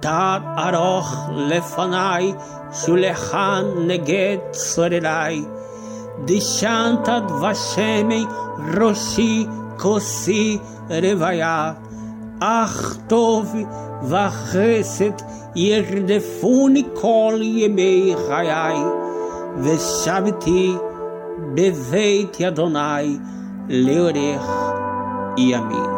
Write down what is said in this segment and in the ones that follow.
תת ארוך לפניי, שולחן נגד צורריי. דשנת דבשמי ראשי כוסי רוויה. אך טוב וחסד ירדפוני כל ימי חיי, ושבתי בבית אדוני לאורך ימים.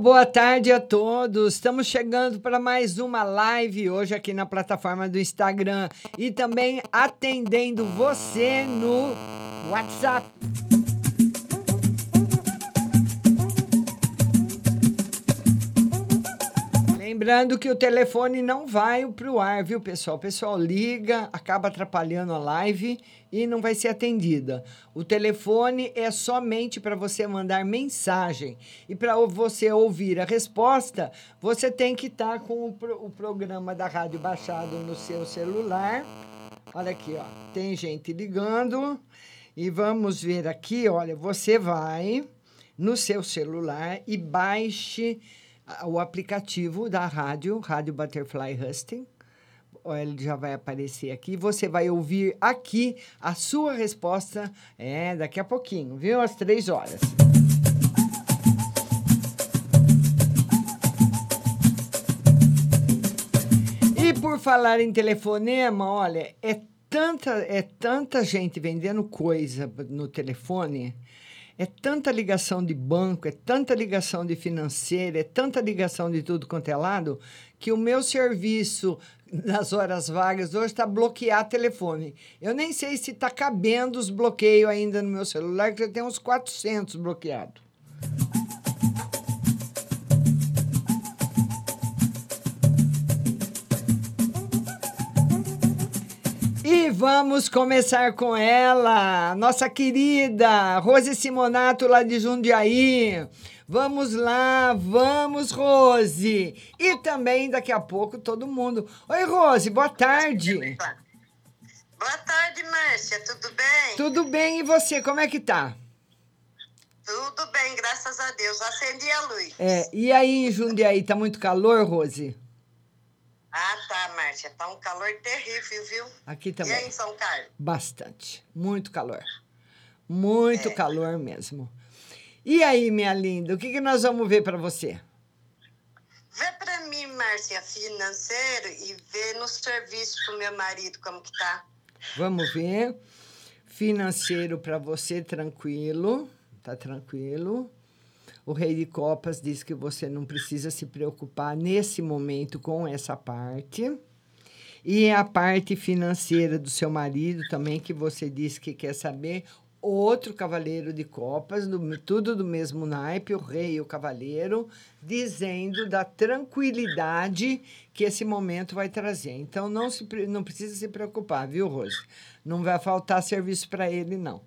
Boa tarde a todos. Estamos chegando para mais uma live hoje aqui na plataforma do Instagram e também atendendo você no WhatsApp. Lembrando que o telefone não vai para o ar, viu, pessoal? O pessoal liga, acaba atrapalhando a live e não vai ser atendida. O telefone é somente para você mandar mensagem. E para você ouvir a resposta, você tem que estar com o, pro- o programa da rádio baixado no seu celular. Olha aqui, ó. Tem gente ligando. E vamos ver aqui, olha, você vai no seu celular e baixe o aplicativo da rádio, Rádio Butterfly Husting. Ele já vai aparecer aqui. Você vai ouvir aqui a sua resposta é daqui a pouquinho, viu? Às três horas. E por falar em telefonema, olha, é tanta, é tanta gente vendendo coisa no telefone, é tanta ligação de banco, é tanta ligação de financeira, é tanta ligação de tudo quanto é lado, que o meu serviço nas horas vagas hoje está bloquear telefone. Eu nem sei se está cabendo os bloqueios ainda no meu celular, que já tem uns 400 bloqueados. E vamos começar com ela, nossa querida Rose Simonato lá de Jundiaí. Vamos lá, vamos, Rose. E também daqui a pouco todo mundo. Oi, Rose, boa tarde. Boa tarde, Márcia. Tudo bem? Tudo bem e você, como é que tá? Tudo bem, graças a Deus. Acendi a luz. É, e aí Jundiaí, tá muito calor, Rose? Ah, tá, Márcia. Tá um calor terrível, viu? Aqui E também. aí em São Carlos? Bastante. Muito calor. Muito É. calor mesmo. E aí, minha linda, o que, que nós vamos ver para você? Vê pra mim, Márcia, financeiro e vê no serviço pro meu marido como que tá. Vamos ver. Financeiro para você, tranquilo. Tá tranquilo. O Rei de Copas diz que você não precisa se preocupar nesse momento com essa parte. E a parte financeira do seu marido também, que você disse que quer saber. Outro cavaleiro de copas, do- tudo do mesmo naipe, o rei e o cavaleiro, dizendo da tranquilidade que esse momento vai trazer. Então, não, se, não precisa se preocupar, viu, Rose? Não vai faltar serviço para ele, não.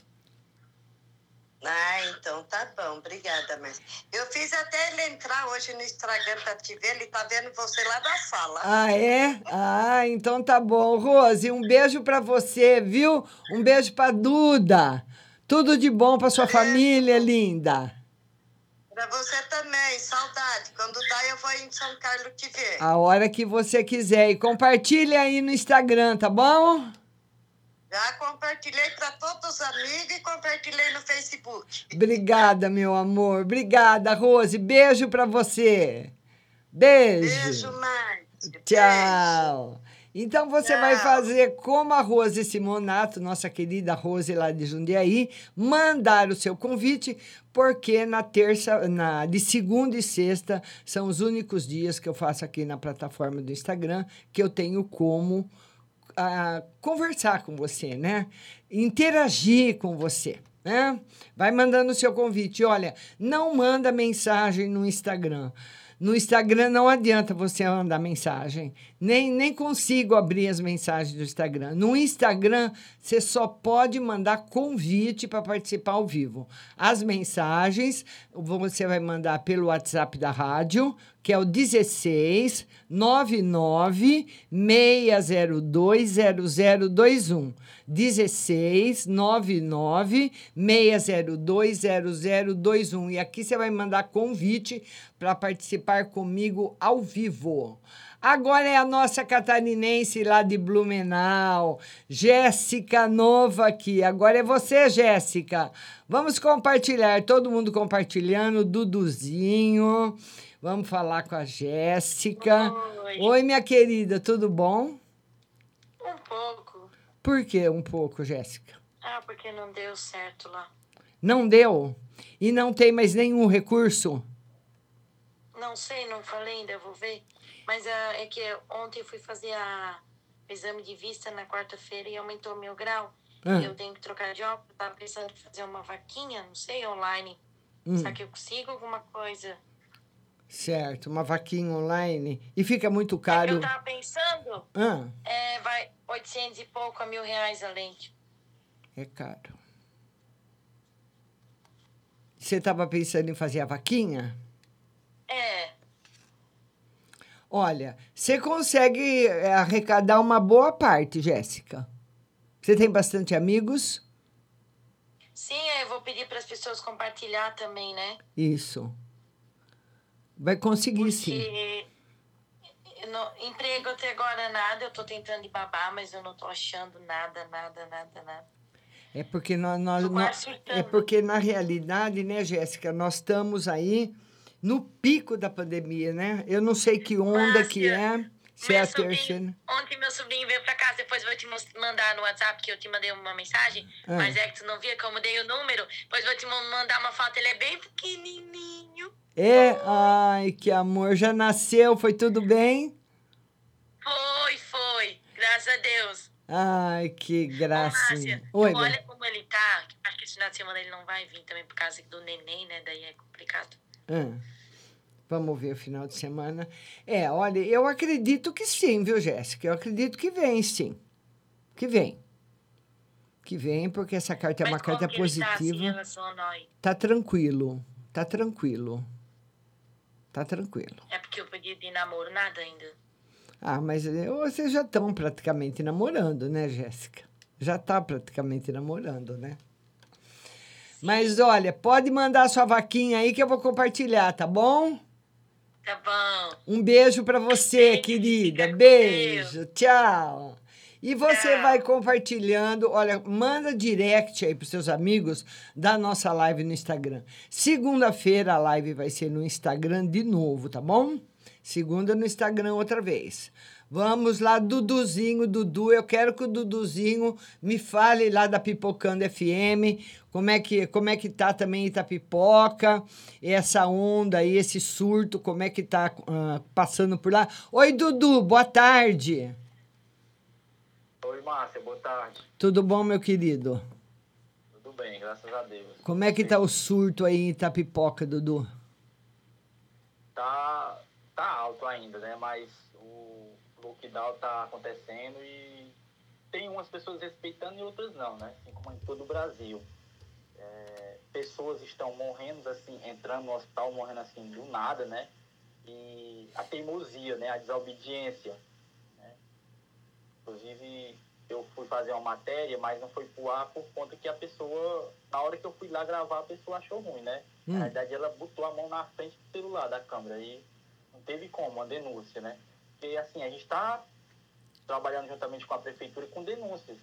Ah, então tá bom. Obrigada, Márcia. Eu fiz até ele entrar hoje no Instagram pra te ver. Ele tá vendo você lá da sala. Ah, é? Ah, então tá bom. Rose, um beijo para você, viu? Um beijo para Duda. Tudo de bom para sua família, linda. Pra você também, saudade. Quando dá, eu vou em São Carlos te ver. A hora que você quiser. E compartilha aí no Instagram, tá bom? Já compartilhei pra todos os amigos e compartilhei no Facebook. Obrigada, meu amor. Obrigada, Rose. Beijo para você. Beijo. Beijo, Márcia. Tchau. Então você vai fazer como a Rose Simonato, nossa querida Rose lá de Jundiaí, mandar o seu convite, porque na terça, na de segunda e sexta são os únicos dias que eu faço aqui na plataforma do Instagram que eu tenho como ah, conversar com você, né? Interagir com você. Né? Vai mandando o seu convite. Olha, não manda mensagem no Instagram. No Instagram não adianta você mandar mensagem. Nem, nem consigo abrir as mensagens do Instagram. No Instagram, você só pode mandar convite para participar ao vivo. As mensagens você vai mandar pelo WhatsApp da rádio, que é o 16 99 602 0021. 16 99 602 0021. E aqui você vai mandar convite para participar comigo ao vivo. Agora é a nossa catarinense lá de Blumenau, Jéssica Nova aqui. Agora é você, Jéssica. Vamos compartilhar, todo mundo compartilhando, Duduzinho. Vamos falar com a Jéssica. Oi. Oi, minha querida, tudo bom? Um pouco. Por que um pouco, Jéssica? Ah, porque não deu certo lá. Não deu? E não tem mais nenhum recurso? Não sei, não falei ainda, vou ver. Mas ah, é que ontem eu fui fazer a, o exame de vista na quarta-feira e aumentou meu grau. Ah. Eu tenho que trocar de óculos, tava pensando em fazer uma vaquinha, não sei, online. Hum. Será que eu consigo alguma coisa? Certo, uma vaquinha online. E fica muito É que caro. eu tava pensando, Ah, é, vai 800 e pouco a mil reais a lente. é caro. Você estava pensando em fazer a vaquinha? É, Olha, você consegue é, arrecadar uma boa parte, Jéssica. Você tem bastante amigos? sim, eu vou pedir para as pessoas compartilhar também, né? Isso. Vai conseguir, sim. Porque eu não- emprego até agora nada, eu tô tentando de babar, mas eu não tô achando nada, nada, nada, nada. É porque nós, nós, nós- é porque na realidade, né, Jéssica, nós estamos aí no pico da pandemia, né? Eu não sei que onda que é, se é a sobrinho- terceira. Ontem meu sobrinho veio pra casa, depois vou te mandar no WhatsApp que eu te mandei uma mensagem, Ah. mas é que tu não via que eu mudei o número, depois vou te ma- mandar uma foto, ele é bem pequenininho. É, ai, que amor, já nasceu, foi tudo bem? Foi, foi, graças a Deus. Ai, que Oi, bem. olha como ele tá, acho que esse final de semana ele não vai vir também por causa do neném, né, daí é complicado. Ah, vamos ver o final de semana. É, olha, eu acredito que sim, viu, Jéssica? Eu acredito que vem, sim. Que vem. Que vem, porque essa carta é uma Mas como carta que ele tá, assim, positiva. Tá tranquilo. Tá tranquilo. Tá tranquilo. É porque eu pedi de namoro nada ainda. Ah, mas eh, vocês já estão praticamente namorando, né, Jéssica? Já tá praticamente namorando, né? Mas olha, pode mandar sua vaquinha aí que eu vou compartilhar, tá bom? Tá bom. Um beijo para você, querida. Beijo. Tchau. E você vai compartilhando, olha, manda direct aí pros seus amigos da nossa live no Instagram. Segunda-feira a live vai ser no Instagram de novo, tá bom? Segunda no Instagram outra vez. Vamos lá, Duduzinho, Dudu. Eu quero que o Duduzinho me fale lá da Pipocando FM, como é que, como é que tá também Itapipoca, essa onda aí, esse surto, como é que tá ah, passando por lá. Oi, Dudu, boa tarde. Oi, Márcia, boa tarde. Tudo bom, meu querido? Tudo bem, graças a Deus. Como é que tá o surto aí em Itapipoca, Dudu? Tá, tá alto ainda, né? Mas o lockdown tá acontecendo e tem umas pessoas respeitando e outras não, né? Assim como em todo o Brasil. É, pessoas estão morrendo, assim, entrando no hospital, morrendo assim do nada, né? E a teimosia, né? A desobediência. Inclusive, eu fui fazer uma matéria, mas não foi pro ar por conta que a pessoa, na hora que eu fui lá gravar, a pessoa achou ruim, né? Hum. Na verdade, ela botou a mão na frente do celular da câmera e não teve como, uma denúncia, né? Porque, assim, a gente está trabalhando juntamente com a prefeitura com denúncias,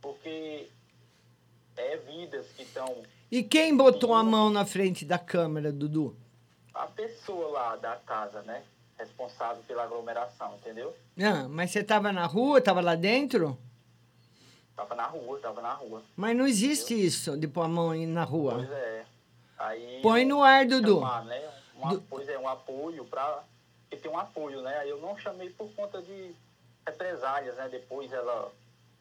porque é vidas que estão... E quem botou a mão na frente da câmera, Dudu? A pessoa lá da casa, né? Responsável pela aglomeração, entendeu? Ah, mas você tava na rua, tava lá dentro? Tava na rua, tava na rua. Mas não existe isso de pôr a mão na rua. Pois é. Aí, Põe no ar, Dudu. chamar, né? Um, Pois é, um apoio para que tem um apoio, né? Aí Eu não chamei por conta de represálias, né? Depois ela,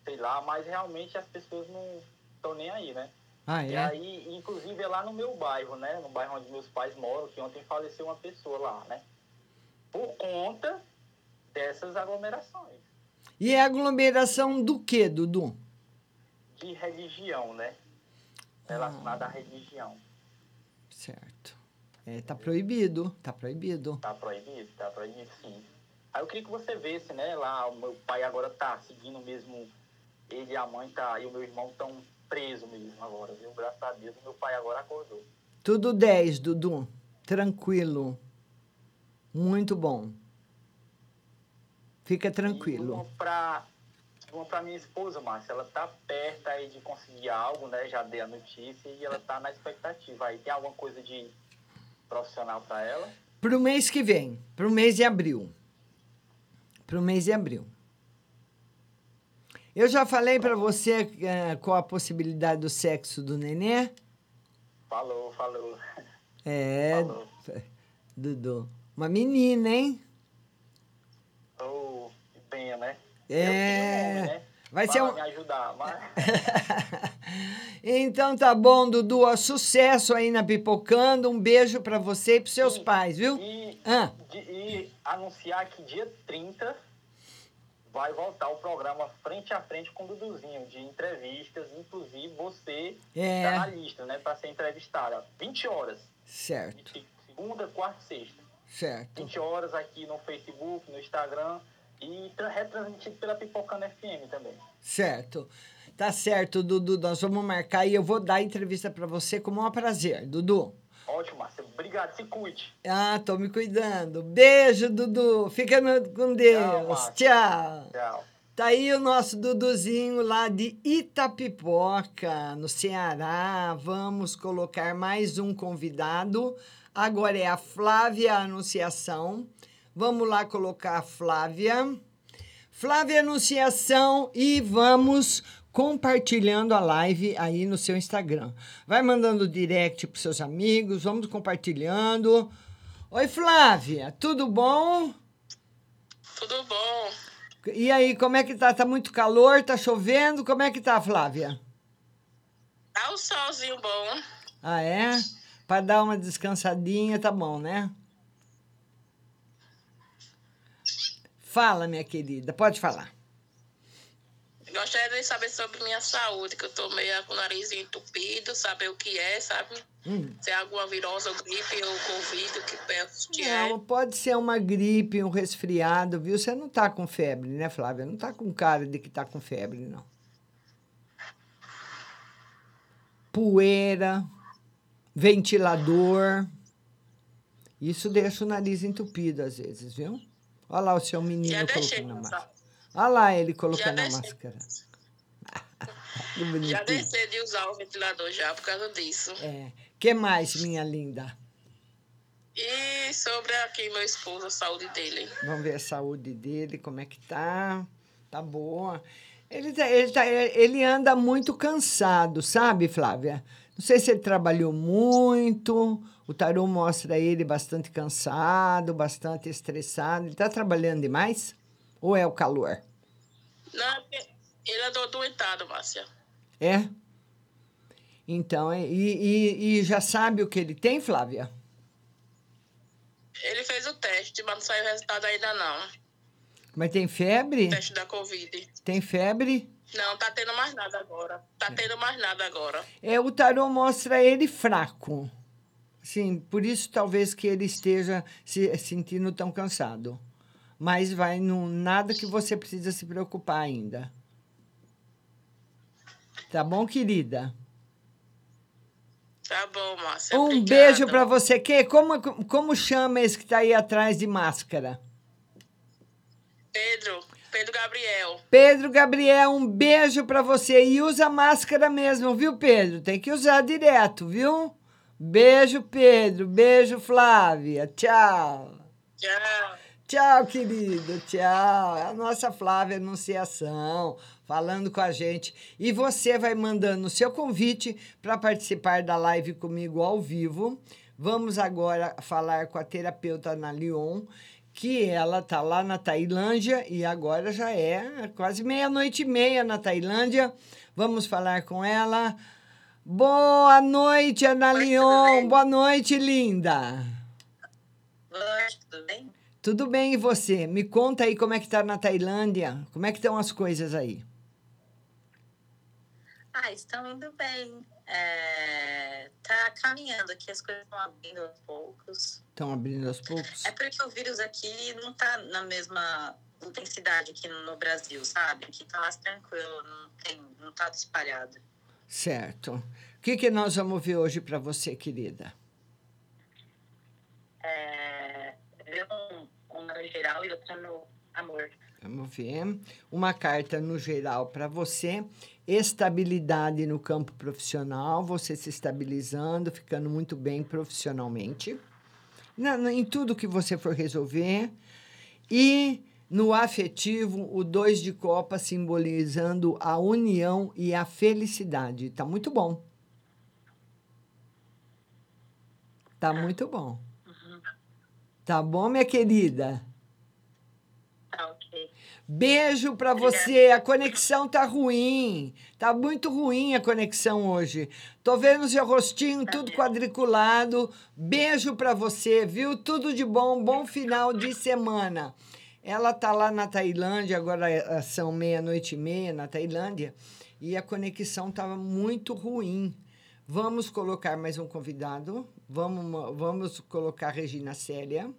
sei lá, mas realmente as pessoas não estão nem aí, né? Ah, E é? aí, inclusive, é lá no meu bairro, né? No bairro onde meus pais moram, que ontem faleceu uma pessoa lá, né? Por conta dessas aglomerações E é aglomeração do quê, Dudu? de religião, né? Relacionada à religião. Certo. É, tá proibido, tá proibido. Tá proibido? Tá proibido, sim. Aí eu queria que você vesse, né? Lá, o meu pai agora tá seguindo mesmo. Ele e a mãe tá, e o meu irmão estão presos mesmo agora, viu? Graças a Deus, o meu pai agora acordou. Tudo 10, Dudu. Tranquilo. Muito bom. Fica tranquilo. Uma pra, uma pra minha esposa, Márcia, ela tá perto aí de conseguir algo, né? Já dei a notícia e ela tá na expectativa. Aí tem alguma coisa de profissional pra ela? Pro mês que vem, pro mês de abril. Pro mês de abril. Eu já falei pra você eh, qual a possibilidade do sexo do nenê? Falou, falou. É, Dudu. Uma menina, hein? Ô, que né? É. Vai ser Para um. me ajudar, mas... Então tá bom, Dudu. ó, Sucesso aí na Pipocando. Um beijo pra você e pros seus pais, viu? E, Ah. de- e anunciar que dia 30 vai voltar o programa Frente a Frente com o Duduzinho, de entrevistas, inclusive você É. está na lista, né, para ser entrevistada. 20 horas, Certo, de segunda, quarta e sexta. Certo. 20 horas aqui no Facebook, no Instagram e tra- retransmitido pela Pipocana FM também. Certo. Tá certo, Dudu. Nós vamos marcar e eu vou dar a entrevista pra você como um prazer, Dudu. Ótimo, Márcia. Obrigado, se cuide. Ah, tô me cuidando. Beijo, Dudu. Fica com Deus. Márcia. Tchau. Tchau. Tá aí o nosso Duduzinho lá de Itapipoca, no Ceará. Vamos colocar mais um convidado. Agora é a Flávia Anunciação. Vamos lá colocar a Flávia. Flávia Anunciação e vamos compartilhando a live aí no seu Instagram. Vai mandando direct para seus amigos, vamos compartilhando. Oi, Flávia, tudo bom? Tudo bom? E aí, como é que tá? Tá muito calor? Tá chovendo? Como é que tá, Flávia? Tá o solzinho bom. Ah, é? Para dar uma descansadinha, tá bom, né? Fala, minha querida, pode falar. Gostaria de saber sobre minha saúde, que eu tô meio com o nariz entupido, saber o que é, sabe? Hum. Se é alguma virose ou gripe ou covid, o que penso que é. Não, pode ser uma gripe, um resfriado, viu? Você não tá com febre, né, Flávia? Não tá com cara de que tá com febre, não. Poeira, ventilador. Isso deixa o nariz entupido às vezes, viu? Olha lá o seu menino Já colocando a máscara. Olha lá ele colocando a máscara. Já deixei de usar o ventilador já por causa disso. É. que mais, minha linda? E sobre aqui meu esposo, a saúde dele. Vamos ver a saúde dele, como é que tá. Tá boa. Ele, tá- ele, tá- ele anda muito cansado, sabe, Flávia? Não sei se ele trabalhou muito. O tarô mostra ele bastante cansado, bastante estressado. Ele está trabalhando demais? Ou é o calor? Não, ele andou doentado, Márcia. É? Então, é- e, e, e já sabe o que ele tem, Flávia? Ele fez o teste, mas não saiu o resultado ainda não. Mas tem febre? Teste da Covid. Tem febre? Não, tá tendo mais nada agora. Tá tendo mais nada agora. É, o tarô mostra ele fraco. Sim, por isso talvez que ele esteja se sentindo tão cansado. Mas vai no nada que você precisa se preocupar ainda. Tá bom, querida? Tá bom, Márcia. Um obrigada. beijo pra você. Que como como chama esse que tá aí atrás de máscara? Pedro, Pedro Gabriel. Pedro Gabriel, um beijo pra você e usa máscara mesmo, viu, Pedro? Tem que usar direto, viu? Beijo, Pedro. Beijo, Flávia. Tchau. Tchau. Tchau, querido. Tchau. É a nossa Flávia Anunciação falando com a gente. E você vai mandando o seu convite para participar da live comigo ao vivo. Vamos agora falar com a terapeuta Ana Lyon, que ela tá lá na Tailândia e agora já é quase meia-noite e meia na Tailândia. Vamos falar com ela. Boa noite, Ana Lyon. Boa noite, linda. Boa noite, tudo bem? Tudo bem, e você? Me conta aí como é que tá na Tailândia. Como é que estão as coisas aí? Ah, estão indo bem. É, tá caminhando aqui, as coisas estão abrindo aos poucos. Estão abrindo aos poucos? É porque o vírus aqui não tá na mesma intensidade aqui no Brasil, sabe? Aqui tá mais tranquilo, não, tem, não tá espalhado. Certo. O que, que nós vamos ver hoje para você, querida? É, ver um, um no geral e outro no amor. Vamos ver. Uma carta no geral para você. Estabilidade no campo profissional, você se estabilizando, ficando muito bem profissionalmente. Na- na- em tudo que você for resolver. E no afetivo, o dois de copa simbolizando a união e a felicidade. Tá muito bom. Tá muito bom. Tá bom, minha querida? Tá. Beijo pra você. A conexão tá ruim. Tá muito ruim a conexão hoje. Tô vendo seu rostinho tudo quadriculado. Beijo pra você, viu? Tudo de bom. Bom final de semana. Ela tá lá na Tailândia, agora eh, são meia-noite e meia na Tailândia, e a conexão tava muito ruim. Vamos colocar mais um convidado. Vamos, vamos colocar a Regina Célia.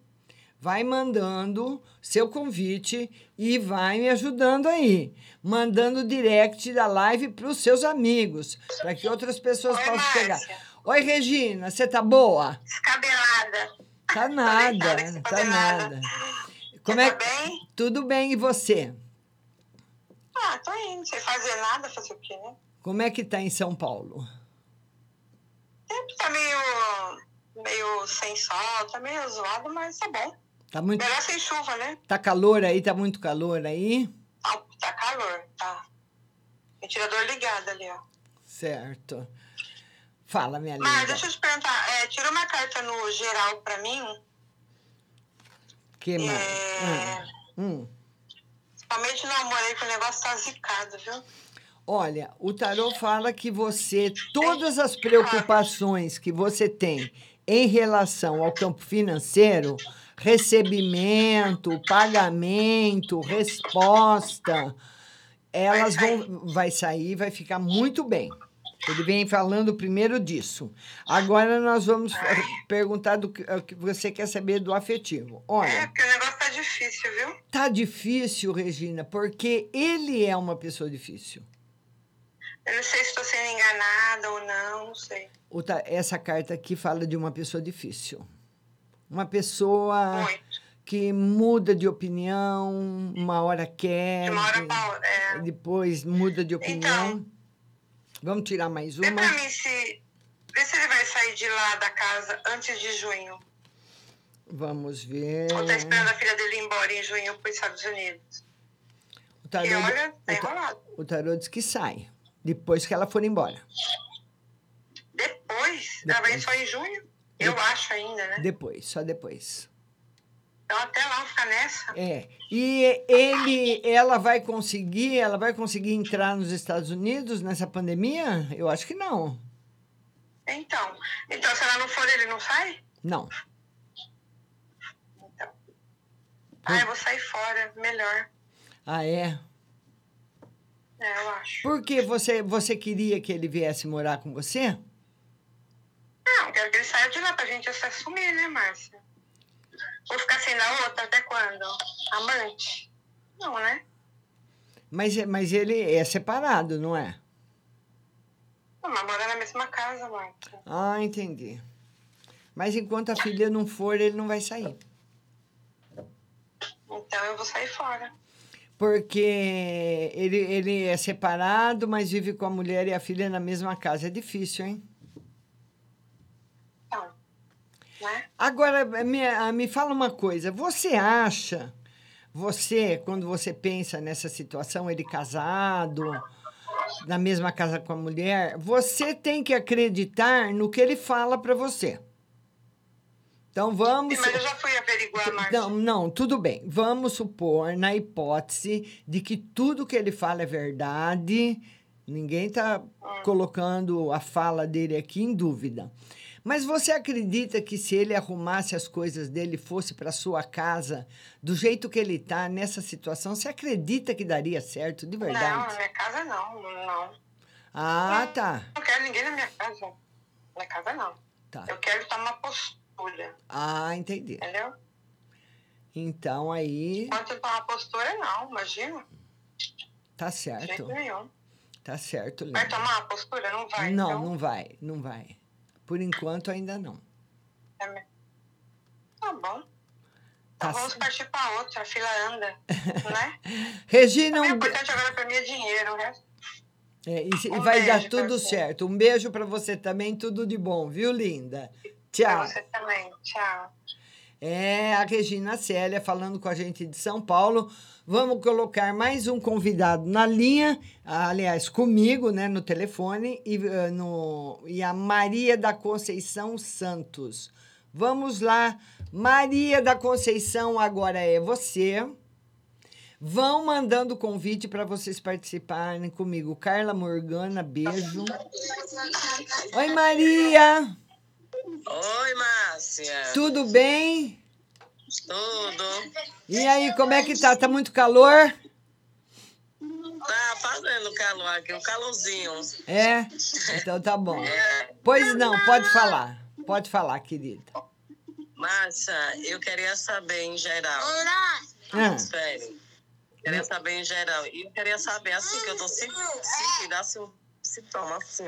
Vai mandando seu convite e vai me ajudando aí. Mandando direct da live para os seus amigos, para que outras pessoas possam chegar. Oi, Regina, você tá boa? Descabelada. Tá nada, tá nada. Como é bem? Tudo bem e você? Ah, tô indo, sem fazer nada, fazer o quê, né? Como é que tá em São Paulo? Tempo tá meio, meio sem sol, tá meio zoado, mas tá bom. Tá muito Melhor sem chuva, né? Tá calor aí, tá muito calor aí? Tá, tá calor, tá. Ventilador ligado ali, ó. Certo. Fala, minha Mas linda. deixa eu te perguntar, é, tira uma carta no geral pra mim, Que mais? É. Hum, hum. principalmente no amor aí, que o negócio tá zicado, viu? Olha, o tarô fala que você, todas as preocupações que você tem em relação ao campo financeiro, recebimento, pagamento, resposta, elas vão vai sair, vai ficar muito bem. Ele vem falando primeiro disso. Agora nós vamos eh, perguntar do que, eh, que você quer saber do afetivo. Olha, Porque o negócio tá difícil, viu? tá difícil, Regina, porque ele é uma pessoa difícil. Eu não sei se tô sendo enganada ou não, não sei. Essa carta aqui fala de uma pessoa difícil. Uma pessoa que muda de opinião, uma hora quer, De uma hora pra é. depois muda de opinião. Vamos tirar mais Vê uma? pra mim se. Vê se ele vai sair de lá da casa antes de junho. Vamos ver. Ou tá esperando a filha dele ir embora em junho para os Estados Unidos. O tarô, E olha, tá enrolado. o tarô diz que sai. Depois que ela for embora. Depois, ela vai só em junho? Eu acho ainda, né? Depois, só depois. Então até lá ficar nessa. É. E ele, ela vai conseguir, ela vai conseguir entrar nos Estados Unidos nessa pandemia? Eu acho que não. Então, então se ela não for, ele não sai? Não. Ah, eu vou sair fora, melhor. Ah, é? É, eu acho. Por que você, você queria que ele viesse morar com você? Não, quero que ele saia de lá pra gente se assumir, né, Márcia? Vou ficar sem da outra até quando? Amante? Não, né? Mas, mas ele é separado, não é? Não, mas morar na mesma casa, Márcia. Ah, entendi. Mas enquanto a filha não for, ele não vai sair. Então eu vou sair fora. Porque ele, ele é separado, mas vive com a mulher e a filha na mesma casa. É difícil, hein? Né? Agora, me, ah, me fala uma coisa. Você acha, você, quando você pensa nessa situação, ele casado, na mesma casa com a mulher, você tem que acreditar no que ele fala para você. Então vamos. Mas eu já fui averiguar, Márcia. Não, não, tudo bem. Vamos supor, na hipótese de que tudo que ele fala é verdade, ninguém está colocando a fala dele aqui em dúvida. Mas você acredita que se ele arrumasse as coisas dele e fosse para sua casa, do jeito que ele está nessa situação, você acredita que daria certo, de Não, verdade? na minha casa não, não. Ah, tá. Não quero ninguém na minha casa. Na minha casa não. Tá. Eu quero tomar postura, Ah, entendi. entendeu? Então aí Enquanto eu tomar postura, não, imagina. tá De jeito certo. nenhum. Tá certo, Vai Linda. tomar a postura? Não vai. Não, então, não vai, não vai. Por enquanto ainda não. é Tá bom. Tá Então vamos partir pra outra, a fila anda, né? Regina, O um be- importante agora pra mim é dinheiro, né? É, e, e Um vai dar tudo certo. Um beijo para você também, tudo de bom, viu, linda? Tchau. Pra você também. Tchau. É a Regina Célia falando com a gente de São Paulo. Vamos colocar mais um convidado na linha, aliás, comigo, né, no telefone, e, eh, no, e a Maria da Conceição Santos. Vamos lá, Maria da Conceição, agora é você. Vão mandando convite para vocês participarem comigo. Carla Morgana, beijo. Oi, Maria! Oi, Márcia. Tudo bem? Tudo. E aí, como é que tá? Tá muito calor? Tá fazendo calor aqui, um calorzinho. É? Então tá bom. Pois não, pode falar. Pode falar, querida. Márcia, eu queria saber em geral. Ah. Espere. Queria saber em geral. E eu queria saber, assim, que eu tô se- sentindo assim, um sintoma assim.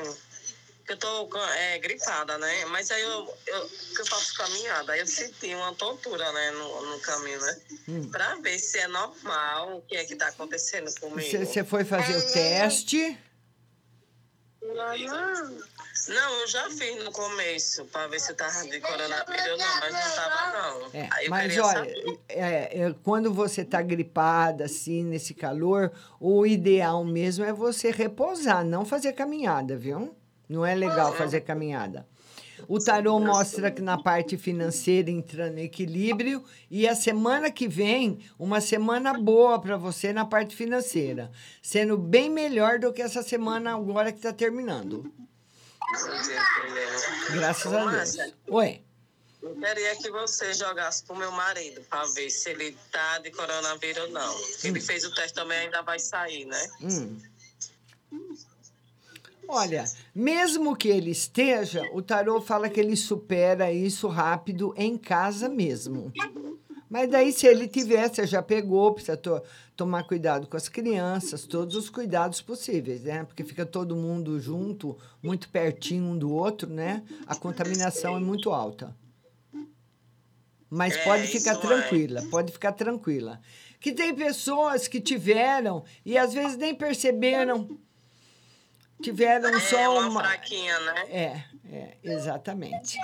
Eu tô é, gripada, né? Mas aí eu, eu, que eu faço caminhada, aí eu senti uma tontura, né, no, no caminho, né? Hum. Pra ver se é normal, o que é que tá acontecendo comigo. Você foi fazer o teste? Não, eu já fiz no começo, pra ver se tava de coronavírus ou não, mas não tava, não. É, mas olha, é, é, quando você tá gripada, assim, nesse calor, o ideal mesmo é você repousar, não fazer caminhada, viu? Não é legal fazer caminhada. O tarô mostra que na parte financeira entrando em equilíbrio e a semana que vem, uma semana boa para você na parte financeira, sendo bem melhor do que essa semana agora que está terminando. Graças a Deus. Oi. Eu queria que você jogasse pro meu marido, pra ver se ele tá de coronavírus ou não. Ele fez o teste também, ainda vai sair, né? Hum. Olha, mesmo que ele esteja, o tarô fala que ele supera isso rápido em casa mesmo. Mas daí, se ele tiver, você já pegou, precisa to- tomar cuidado com as crianças, todos os cuidados possíveis, né? Porque fica todo mundo junto, muito pertinho um do outro, né? A contaminação é muito alta. Mas É, pode ficar é. tranquila, pode ficar tranquila. Que tem pessoas que tiveram e às vezes nem perceberam. Tiveram É só uma uma. fraquinha, né? É, é, exatamente.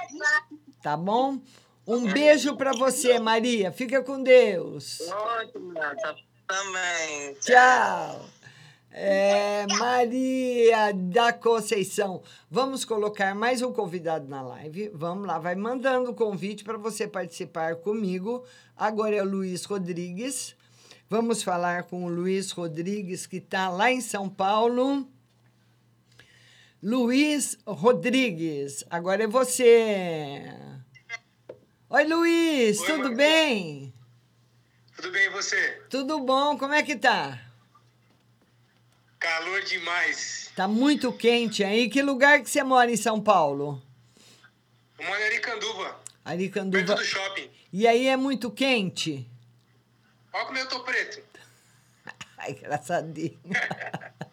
Tá bom? Um beijo pra você, Maria. Fica com Deus. Ótimo, tá também. Tchau. É, Maria da Conceição. Vamos colocar mais um convidado na live. Vamos lá, vai mandando o convite para você participar comigo. Agora é o Luiz Rodrigues. Vamos falar com o Luiz Rodrigues, que está lá em São Paulo. Luiz Rodrigues, agora é você. Oi, Luiz, tudo bem? Tudo bem e você? Tudo bom, como é que tá? Calor demais. Tá muito quente aí. Que lugar que você mora em São Paulo? Eu moro em Aricanduva, Aricanduva. perto do shopping. E aí é muito quente? Olha como eu tô preto. Ai, engraçadinho.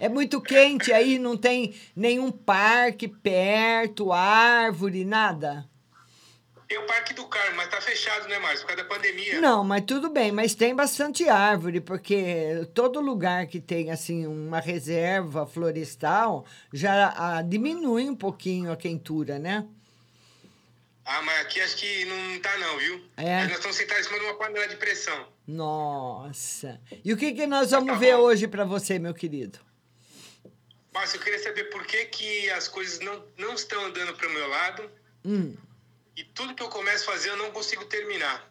É muito quente aí, não tem nenhum parque perto, árvore, nada? Tem o Parque do Carmo, mas tá fechado, né, Márcio? Por causa da pandemia. Não, mas tudo bem, mas tem bastante árvore, porque todo lugar que tem assim uma reserva florestal já ah, diminui um pouquinho a quentura, né? Ah, mas aqui acho que não tá não, viu? É? Mas nós estamos sentados em cima de uma panela de pressão. Nossa. E o que, que nós vamos ver hoje para você, meu querido? Márcio, eu queria saber por que, que as coisas não, não estão andando pro meu lado Hum, e tudo que eu começo a fazer eu não consigo terminar.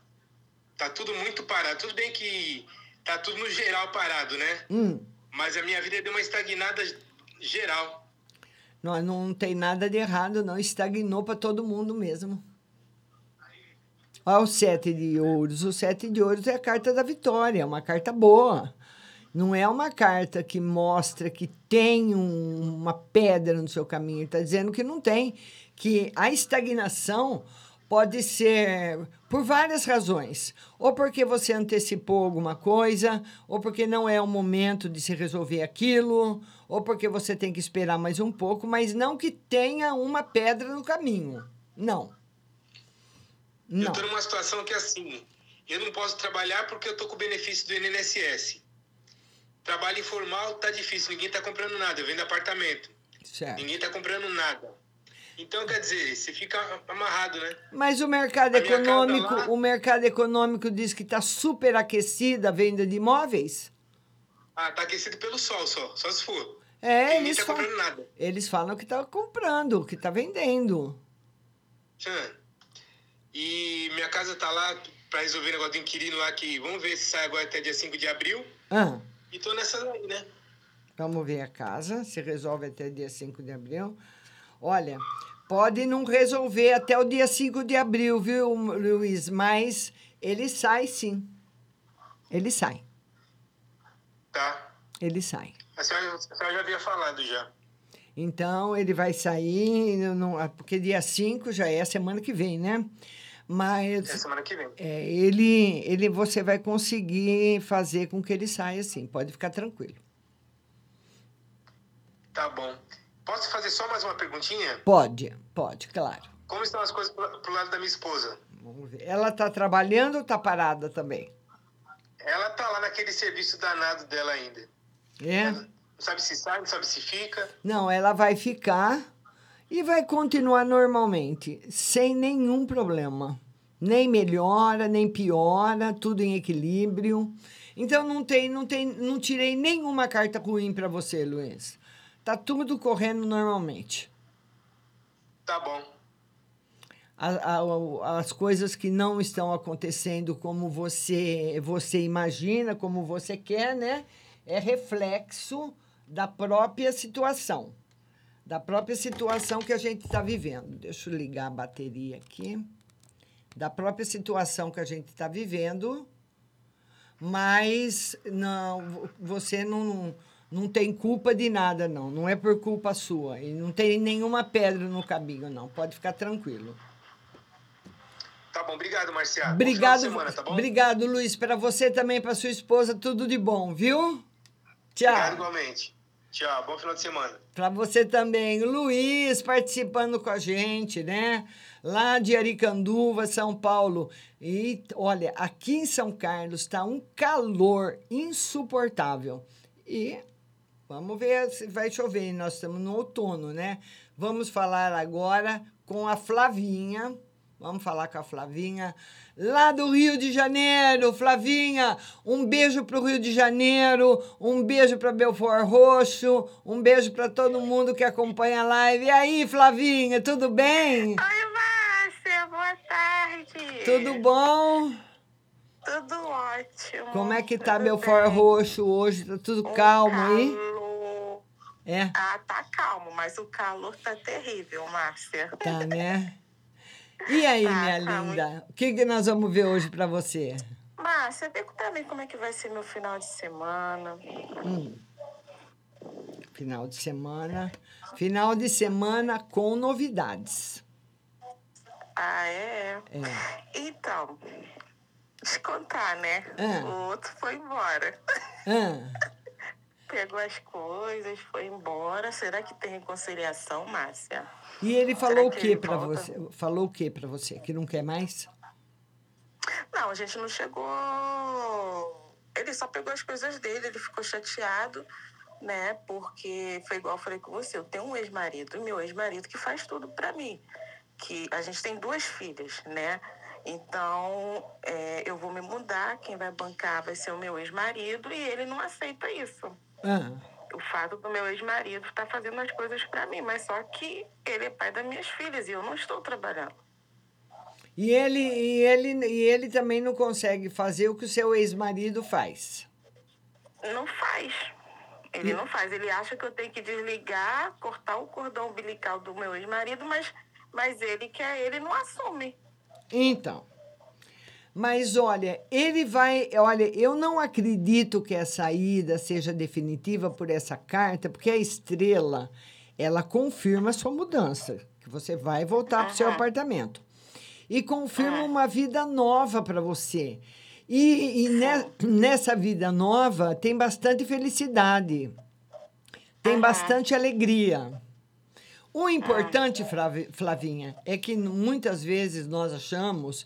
Tá tudo muito parado. Tudo bem que tá tudo no geral parado, né? hum. Mas a minha vida deu uma estagnada geral. Não, não tem nada de errado, não. Estagnou para todo mundo mesmo. Olha o sete de ouros. O sete de ouros é a carta da vitória, é uma carta boa. Não é uma carta que mostra que tem um- uma pedra no seu caminho. Ele está dizendo que não tem. Que a estagnação pode ser por várias razões. Ou porque você antecipou alguma coisa, ou porque não é o momento de se resolver aquilo, ou porque você tem que esperar mais um pouco, mas não que tenha uma pedra no caminho. Não. Eu Não. tô numa situação que assim, eu não posso trabalhar porque eu tô com o benefício do INSS. Trabalho informal tá difícil, ninguém tá comprando nada, eu vendo apartamento. Certo. Ninguém tá comprando nada. Então, quer dizer, você fica amarrado, né? Mas o mercado A econômico, lá- o mercado econômico diz que está super aquecida a venda de imóveis? Ah, tá aquecido pelo sol só, só se for. É, ninguém eles tá falam, comprando nada. eles falam que está comprando, que está vendendo. Hã. E minha casa tá lá pra resolver o negócio do inquilino lá que vamos ver se sai agora até dia 5 de abril. Ah, E tô nessa daí, né? vamos ver a casa, se resolve até dia 5 de abril. Olha, pode não resolver até o dia 5 de abril, viu, Luiz? Mas ele sai sim. Ele sai. Tá. Ele sai. A senhora, a senhora já havia falado já. Então, ele vai sair, não- porque dia 5 já é a semana que vem, né? Mas É semana que vem. é, ele, ele, você vai conseguir fazer com que ele saia assim, pode ficar tranquilo. Tá bom. Posso fazer só mais uma perguntinha? Pode, pode, claro. Como estão as coisas pro, pro lado da minha esposa? Vamos ver. Ela está trabalhando ou está parada também? Ela tá lá naquele serviço danado dela ainda. É? Não sabe se sai, não sabe se fica. Não, ela vai ficar e vai continuar normalmente, sem nenhum problema. Nem melhora, nem piora, tudo em equilíbrio. Então não tem, não tem, não tirei nenhuma carta ruim para você, Luiz. Tá tudo correndo normalmente. Tá bom. A- a- as coisas que não estão acontecendo como você você imagina, como você quer, né? É reflexo da própria situação. Da própria situação que a gente está vivendo. Deixa eu ligar a bateria aqui. Da própria situação que a gente está vivendo. Mas não, você não, não tem culpa de nada, não. Não é por culpa sua. E não tem nenhuma pedra no caminho, não. Pode ficar tranquilo. Tá bom, obrigado, Marcial. Obrigado, semana, tá bom? obrigado, Luiz. Para você também, para sua esposa, tudo de bom, viu? Tchau. Obrigado igualmente. Tchau, bom final de semana. Para você também, Luiz participando com a gente, né? lá de Aricanduva, São Paulo. E olha, aqui em São Carlos está um calor insuportável. E vamos ver se vai chover. Nós estamos no outono, né? Vamos falar agora com a Flavinha. Vamos falar com a Flavinha, lá do Rio de Janeiro. Flavinha, um beijo para o Rio de Janeiro, um beijo para Belfort Roxo, um beijo para todo mundo que acompanha a live. E aí, Flavinha, tudo bem? Oi, Márcia, boa tarde. Tudo bom? Tudo ótimo. Como é que tá Tudo Belfort bem. Roxo hoje? Tá tudo calmo aí? Calor. É, Ah, tá calmo, mas o calor tá terrível, Márcia. tá, né? E aí, Tá, minha tá linda? O que, que nós vamos ver hoje para você? Márcia, vê pra mim como é que vai ser meu final de semana. Hum. Final de semana. Final de semana com novidades. Ah, é? É. Então, te contar, né? Ah. O outro foi embora. Ah, Pegou as coisas, foi embora. Será que tem reconciliação, Márcia? e ele falou o que para você? Falou o que para você? Que não quer mais? Não, a gente não chegou. Ele só pegou as coisas dele, ele ficou chateado, né? Porque foi igual eu falei com você, eu tenho um ex-marido, e meu ex-marido que faz tudo pra mim. Que a gente tem duas filhas, né? Então, é, eu vou me mudar, quem vai bancar vai ser o meu ex-marido, e ele não aceita isso. Ah, O fato do meu ex-marido estar fazendo as coisas pra mim, mas só que ele é pai das minhas filhas e eu não estou trabalhando. e ele e ele e ele também não consegue fazer o que o seu ex-marido faz. Não faz. Ele não faz. Ele acha que eu tenho que desligar, cortar o cordão umbilical do meu ex-marido, mas, mas ele quer, ele não assume. Então, mas olha, ele vai. Olha, eu não acredito que a saída seja definitiva por essa carta, porque a estrela ela confirma a sua mudança, que você vai voltar para o seu apartamento. E confirma uma vida nova para você. E, e ne- nessa vida nova tem bastante felicidade, tem bastante alegria. O importante, Fravi- Flavinha, é que muitas vezes nós achamos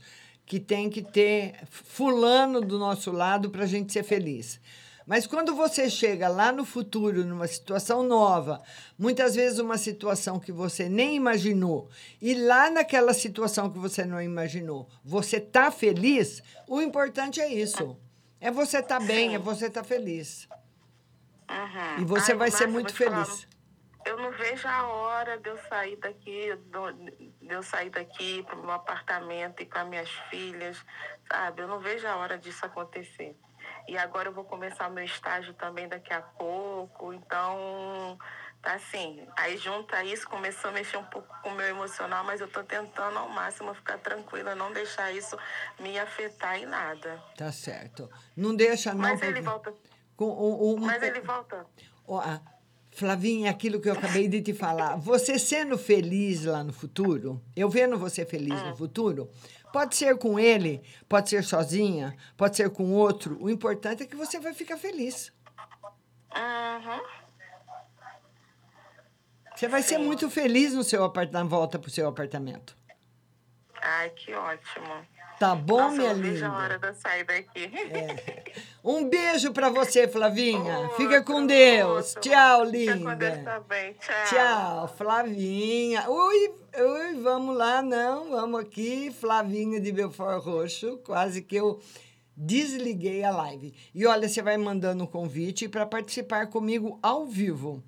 que tem que ter fulano do nosso lado para a gente ser feliz. Mas quando você chega lá no futuro, numa situação nova, muitas vezes uma situação que você nem imaginou, e lá naquela situação que você não imaginou, você tá feliz, o importante é isso. É você estar bem, é você estar feliz. Uhum. E você Ai, vai ser muito te falar, feliz. eu não vejo a hora de eu sair daqui, do- de eu sair daqui para o meu apartamento e as minhas filhas, sabe? Eu não vejo a hora disso acontecer. E agora eu vou começar o meu estágio também daqui a pouco, então tá assim. Aí junto a isso começou a mexer um pouco com o meu emocional, mas eu tô tentando ao máximo ficar tranquila, não deixar isso me afetar em nada. Tá certo. Não deixa, não. Mas ele volta. Com, o- o- Mas ele volta. Ó, a- Flavinha, aquilo que eu acabei de te falar. Você sendo feliz lá no futuro, eu vendo você feliz Ah. no futuro, pode ser com ele, pode ser sozinha, pode ser com outro. O importante é que você vai ficar feliz. Uhum. Você vai ser muito feliz no seu apart... na volta pro seu apartamento. Ai, que ótimo. Tá bom, Nossa, minha eu não vejo a linda? hora de eu sair daqui. Um beijo pra você, Flavinha. Fica com Deus. Tchau, Fica com Deus linda. também. Tchau. Tchau, Flavinha. Ui, ui, vamos lá, não, vamos aqui. Flavinha de Belfort Roxo, quase que eu desliguei a live. E olha, você vai mandando um convite para participar comigo ao vivo.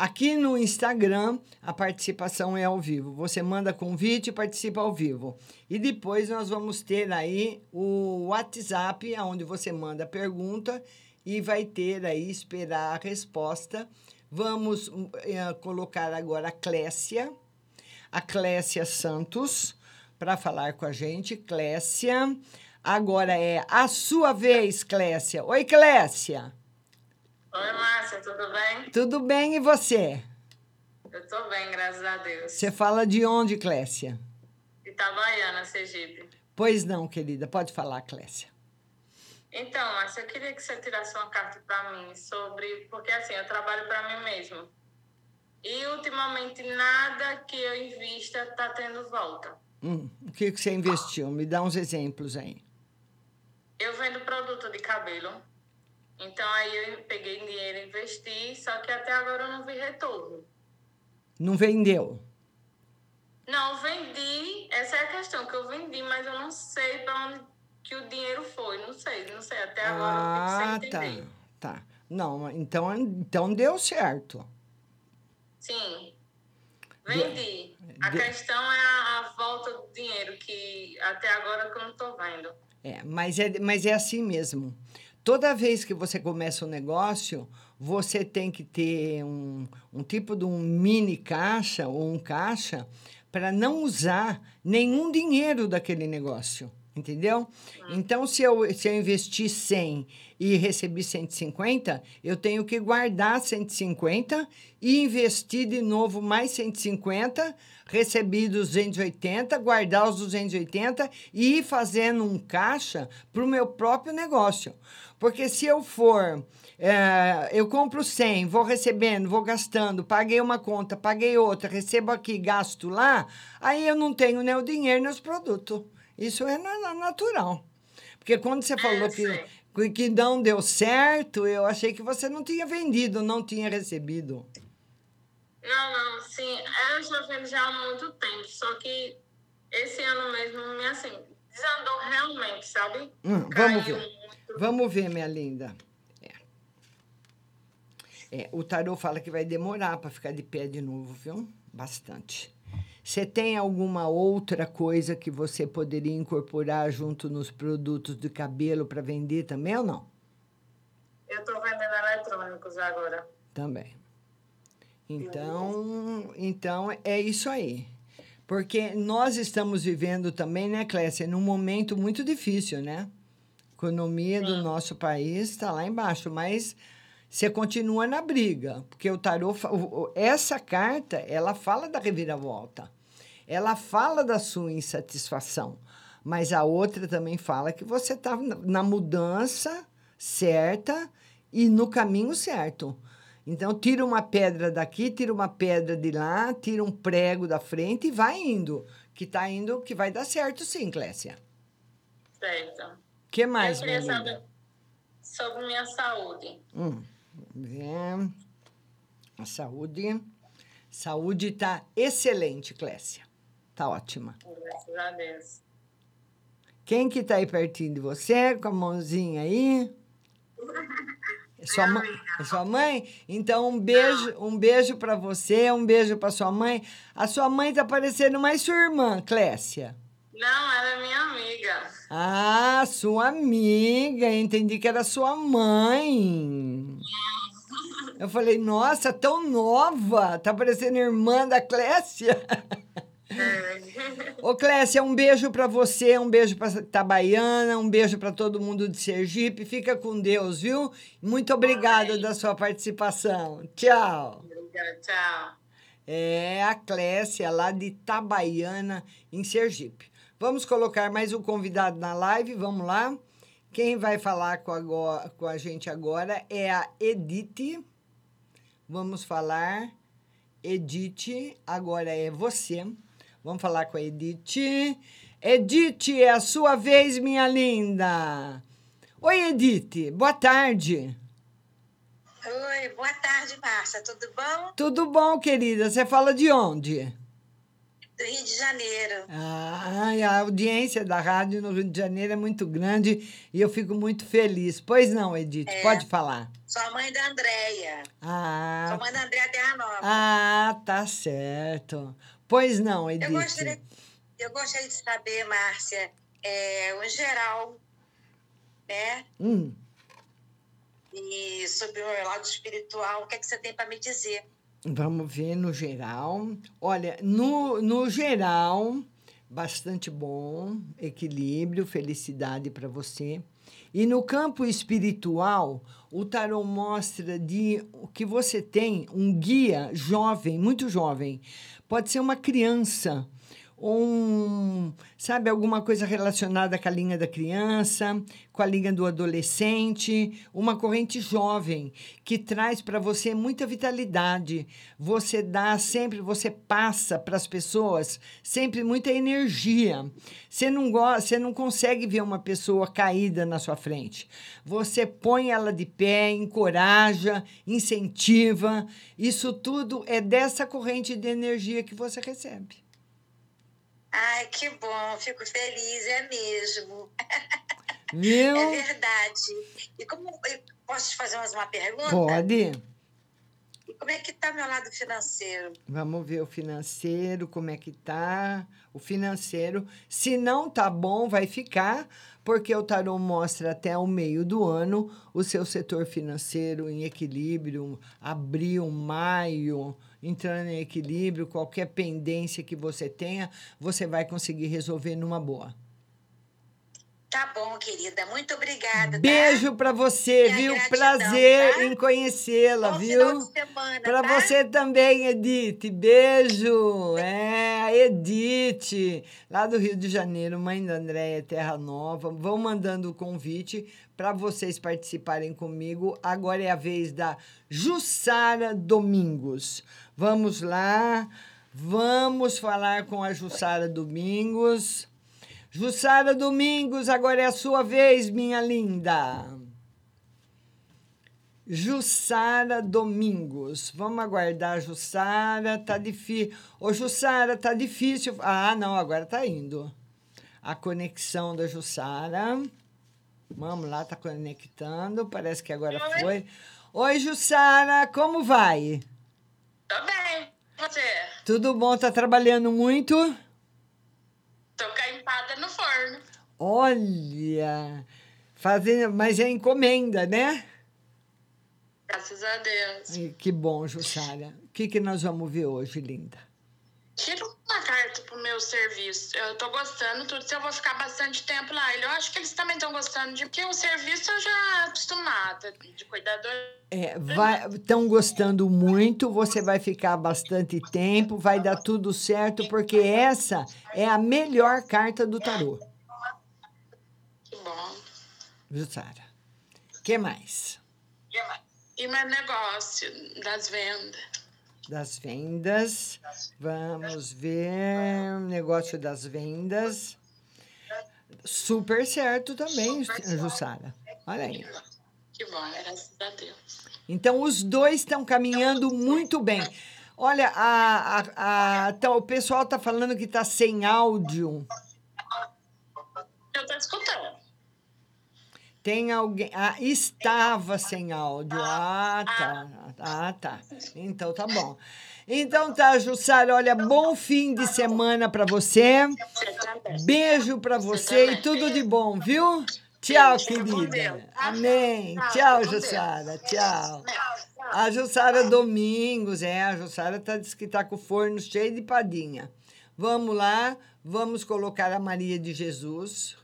Aqui no Instagram, a participação é ao vivo. Você manda convite e participa ao vivo. E depois nós vamos ter aí o WhatsApp, onde você manda pergunta e vai ter aí, esperar a resposta. Vamos hum, eh, colocar agora a Clécia, a Clécia Santos, para falar com a gente. Clécia, agora é a sua vez, Clécia. Oi, Clécia. Oi, Márcia, tudo bem? Tudo bem e você? Eu tô bem, graças a Deus. Você fala de onde, Clécia? Itabaiana, Sergipe. Pois não, querida, pode falar, Clécia. Então, Márcia, eu queria que você tirasse uma carta para mim sobre. Porque, assim, eu trabalho para mim mesmo. E, ultimamente, nada que eu invista tá tendo volta. Hum, o que, que você investiu? Me dá uns exemplos aí. Eu vendo produto de cabelo. Então aí eu peguei dinheiro e investi, só que até agora eu não vi retorno. Não vendeu? Não, vendi. Essa é a questão, que eu vendi, mas eu não sei para onde que o dinheiro foi. Não sei, não sei. Até agora eu Ah, fico sem tá. entender. Tá. Não, então, então deu certo. Sim. Vendi. A De- questão é a, a volta do dinheiro, que até agora que eu não tô vendo. É, mas é, mas é assim mesmo. Toda vez que você começa um negócio, você tem que ter um, um tipo de um mini caixa ou um caixa para não usar nenhum dinheiro daquele negócio. Entendeu? Então, se eu, se eu investir 100 e recebi 150, eu tenho que guardar 150 e investir de novo mais 150, recebi 280, guardar os 280 e ir fazendo um caixa para o meu próprio negócio. Porque se eu for, eh, eu compro 100, vou recebendo, vou gastando, paguei uma conta, paguei outra, recebo aqui, gasto lá, aí eu não tenho nem o dinheiro nem os produtos. Isso é na- na- natural. Porque quando você falou que, que- que não deu certo, eu achei que você não tinha vendido, não tinha recebido. Não, não, sim. Eu já vendo já há muito tempo, só que esse ano mesmo, me assim, desandou realmente, sabe? Hum, vamos ver. Vamos ver, minha linda. É. É, o tarô fala que vai demorar para ficar de pé de novo, viu? Bastante. Você tem alguma outra coisa que você poderia incorporar junto nos produtos de cabelo para vender também ou não? Eu tô vendendo eletrônicos agora. Também. Então, então é isso aí. Porque nós estamos vivendo também, né, Clécia, num momento muito difícil, né? A economia do nosso país está lá embaixo, mas você continua na briga, porque o tarô, essa carta, ela fala da reviravolta. Ela fala da sua insatisfação, mas a outra também fala que você está na mudança certa e no caminho certo. Então, tira uma pedra daqui, tira uma pedra de lá, tira um prego da frente e vai indo. Que tá indo, que vai dar certo sim, Clécia. Certo. O que mais, eu queria saber sobre minha saúde. Hum, vamos ver. A saúde. Saúde está excelente, Clécia. Tá ótima. Graças a Deus. Quem que tá aí pertinho de você, com a mãozinha aí? É sua, mãe, é sua mãe? Então, um beijo, um beijo para você, um beijo para sua mãe. A sua mãe tá parecendo mais sua irmã, Clécia. Não, ela é minha amiga. Ah, sua amiga. Entendi que era sua mãe. Eu falei, nossa, tão nova. Tá parecendo irmã da Clécia. Ô, Clécia, um beijo pra você, um beijo pra Itabaiana, um beijo pra todo mundo de Sergipe. Fica com Deus, viu? Muito obrigada da sua participação. Tchau. Obrigada, tchau. É a Clécia, lá de Itabaiana, em Sergipe. Vamos colocar mais um convidado na live, vamos lá. Quem vai falar com, agora, com a gente agora é a Edith. Vamos falar. Edith, agora é você. Vamos falar com a Edith. Edith, é a sua vez, minha linda. Oi, Edith, boa tarde. Oi, boa tarde, Márcia. Tudo bom? Tudo bom, querida? Você fala de onde? Do Rio de Janeiro. Ah, a audiência da rádio no Rio de Janeiro é muito grande e eu fico muito feliz. Pois não, Edith, É. pode falar. Sou mãe da Andréia. Ah, Sou mãe da Andréia Terra Nova. ah, tá certo. Pois não, Edith. eu, gostaria, eu gostaria de saber, Márcia, é, o geral, né? Hum, E sobre o lado espiritual, o que, é que você tem para me dizer? Vamos ver no geral. Olha, no, no geral, bastante bom, equilíbrio, felicidade para você. E no campo espiritual, o tarot mostra de que você tem um guia jovem, muito jovem. Pode ser uma criança um, sabe, alguma coisa relacionada com a linha da criança, com a linha do adolescente, uma corrente jovem que traz para você muita vitalidade. Você dá sempre, você passa para as pessoas sempre muita energia. Você não gosta, você não consegue ver uma pessoa caída na sua frente. Você põe ela de pé, encoraja, incentiva. Isso tudo é dessa corrente de energia que você recebe. Ai, que bom, fico feliz, é mesmo. Viu? É verdade. E como posso te fazer mais uma pergunta? Pode. E como é que tá meu lado financeiro? Vamos ver o financeiro, como é que tá. O financeiro, se não tá bom, vai ficar, porque o tarô mostra até o meio do ano o seu setor financeiro em equilíbrio, abril, maio, entrando em equilíbrio, qualquer pendência que você tenha, você vai conseguir resolver numa boa. Tá bom, querida. Muito obrigada. tá? Beijo pra você, Minha viu? gratidão, Prazer tá? em conhecê-la, viu? Pra tá? você também, Edith. Beijo. É, a Edith, lá do Rio de Janeiro, mãe da Andréia Terra Nova. Vão mandando o convite para vocês participarem comigo. Agora é a vez da Jussara Domingos. Vamos lá. Vamos falar com a Jussara Domingos. Jussara Domingos, agora é a sua vez, minha linda. Jussara Domingos. Vamos aguardar, Jussara. Tá difícil. Ô, Jussara, tá difícil. Ah, não, agora tá indo. A conexão da Jussara. Vamos lá, tá conectando. Parece que agora foi. Oi, Jussara, como vai? Tô bem. Você? Tudo bom? Tá trabalhando muito? Tô caimpada no forno. Olha, fazendo, mas é encomenda, né? Graças a Deus. Que bom, Jussara. O que, que nós vamos ver hoje, linda? Tira uma carta pro meu serviço. Eu tô gostando tudo. Se eu vou ficar bastante tempo lá. Eu acho que eles também estão gostando de porque o serviço eu já acostumada de cuidador. Estão gostando muito, você vai ficar bastante tempo, vai dar tudo certo, porque essa é a melhor carta do tarô, Que bom. Jussara. O que mais? E meu negócio das vendas. Das vendas. Vamos ver. o Negócio das vendas. Super certo também, Jussara. Olha aí. Que bom, graças a Deus. Então, os dois estão caminhando muito bem. Olha, a, a, a- tá- o pessoal está falando que está sem áudio. Eu tô escutando. Tem alguém. Ah, estava sem áudio. Ah, tá. Ah, tá. Então tá bom. Então tá, Jussara, olha, bom fim de semana para você. Beijo para você e tudo de bom, viu? Tchau, querida. Amém. Tchau, Jussara. Tchau. A Jussara Domingos, é, a Jussara tá, diz que tá com o forno cheio de padinha. Vamos lá, vamos colocar a Maria de Jesus.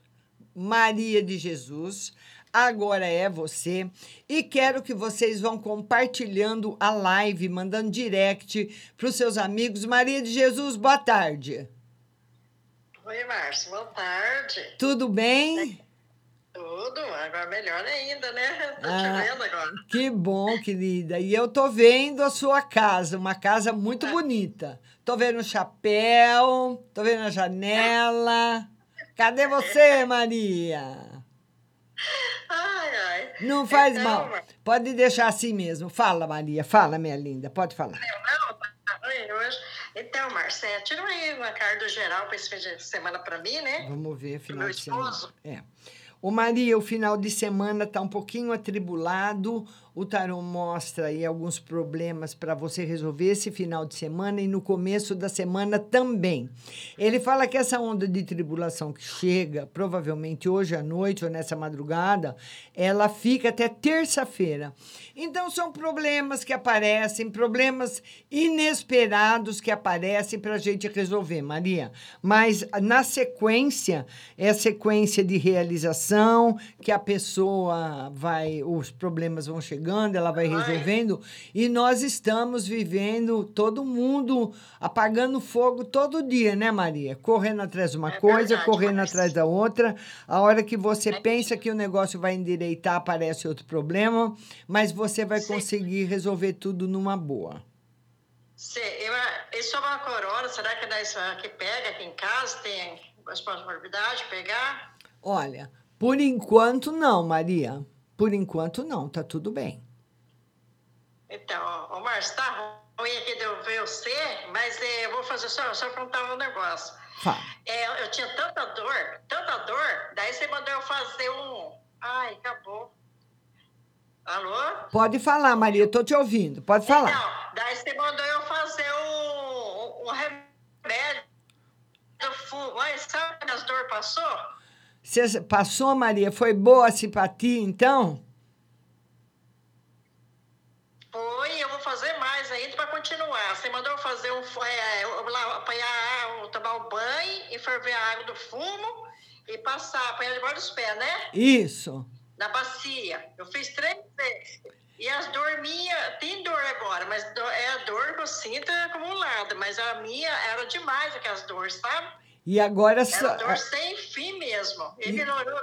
Maria de Jesus, agora é você. E quero que vocês vão compartilhando a live, mandando direct para os seus amigos. Maria de Jesus, boa tarde. Oi, Márcio, boa tarde. Tudo bem? Tudo, agora melhor ainda, né? Tô Ah. te vendo agora. Que bom, querida. E eu tô vendo a sua casa, uma casa muito bonita. Tô vendo o chapéu, tô vendo a janela. Cadê você, Maria? Ai, ai. Não faz Então, mal. Pode deixar assim mesmo. Fala, Maria. Fala, minha linda. Pode falar. Não, tá ruim hoje. Então, Márcio, é, tira aí uma carta geral para esse fim de semana para mim, né? Vamos ver final meu de semana. É. Ô Maria, o final de semana tá um pouquinho atribulado. O tarô mostra aí alguns problemas para você resolver esse final de semana e no começo da semana também. Ele fala que essa onda de tribulação que chega, provavelmente hoje à noite ou nessa madrugada, ela fica até terça-feira. Então são problemas que aparecem, problemas inesperados que aparecem para a gente resolver, Maria. Mas na sequência, é a sequência de realização que a pessoa vai, os problemas vão chegando, ela vai resolvendo, e nós estamos vivendo, todo mundo apagando fogo todo dia, né, Maria? Correndo atrás de uma coisa, correndo atrás da outra. A hora que você pensa que o negócio vai endireitar, aparece outro problema, mas você vai conseguir resolver tudo numa boa. Sim, eu, e sobre a corona, será que daí isso aqui pega aqui em casa? Tem responsabilidade de pegar? Olha, por enquanto não, Maria. Por enquanto não, tá tudo bem. Então, ô Márcio, tá ruim aqui de eu ver você, mas eh, eu vou fazer só, só contar um negócio. Fala. É, eu, tinha tanta dor, tanta dor, daí você mandou eu fazer um. Ai, acabou. Alô? Pode falar, Maria, eu tô te ouvindo. Pode falar. Então, daí você mandou eu fazer um, um remédio. Mas sabe as dores passou? Você passou, Maria? Foi boa a simpatia, então? Foi, eu vou fazer mais ainda para continuar. Você mandou eu fazer um. É, apanhar, tomar um banho e ferver a água do fumo e passar, apanhar debaixo dos pés, né? Isso. Na bacia. Eu fiz três vezes. E as dor minha, tem dor agora, mas é a dor que eu sinto acumulada. Mas a minha era demais aquelas dores, sabe? E agora Era só. dor sem fim mesmo. E melhorou,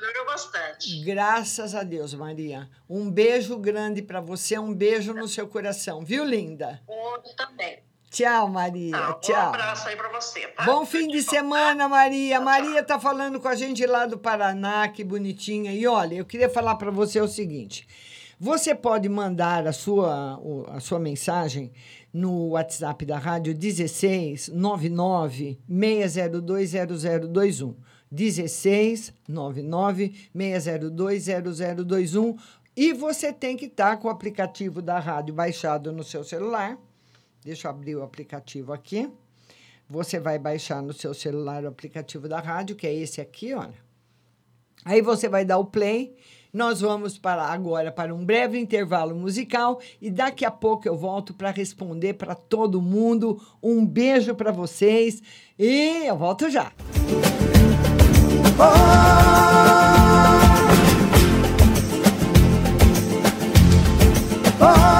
melhorou bastante. Graças a Deus, Maria. Um beijo grande para você, um beijo no seu coração, viu, linda? Outro também. Tchau, Maria. Um Tchau. abraço aí pra você, tá? Bom fim de semana, Maria. Maria tá falando com a gente lá do Paraná, que bonitinha. E olha, eu queria falar para você o seguinte: você pode mandar a sua, a sua mensagem no WhatsApp da rádio 16 99 602 0021. 16 99 602 0021. E você tem que estar com o aplicativo da rádio baixado no seu celular. Deixa eu abrir o aplicativo aqui. Você vai baixar no seu celular o aplicativo da rádio, que é esse aqui, olha. Aí você vai dar o play. Nós vamos para agora para um breve intervalo musical e daqui a pouco eu volto para responder para todo mundo. Um beijo para vocês e eu volto já. Freeze!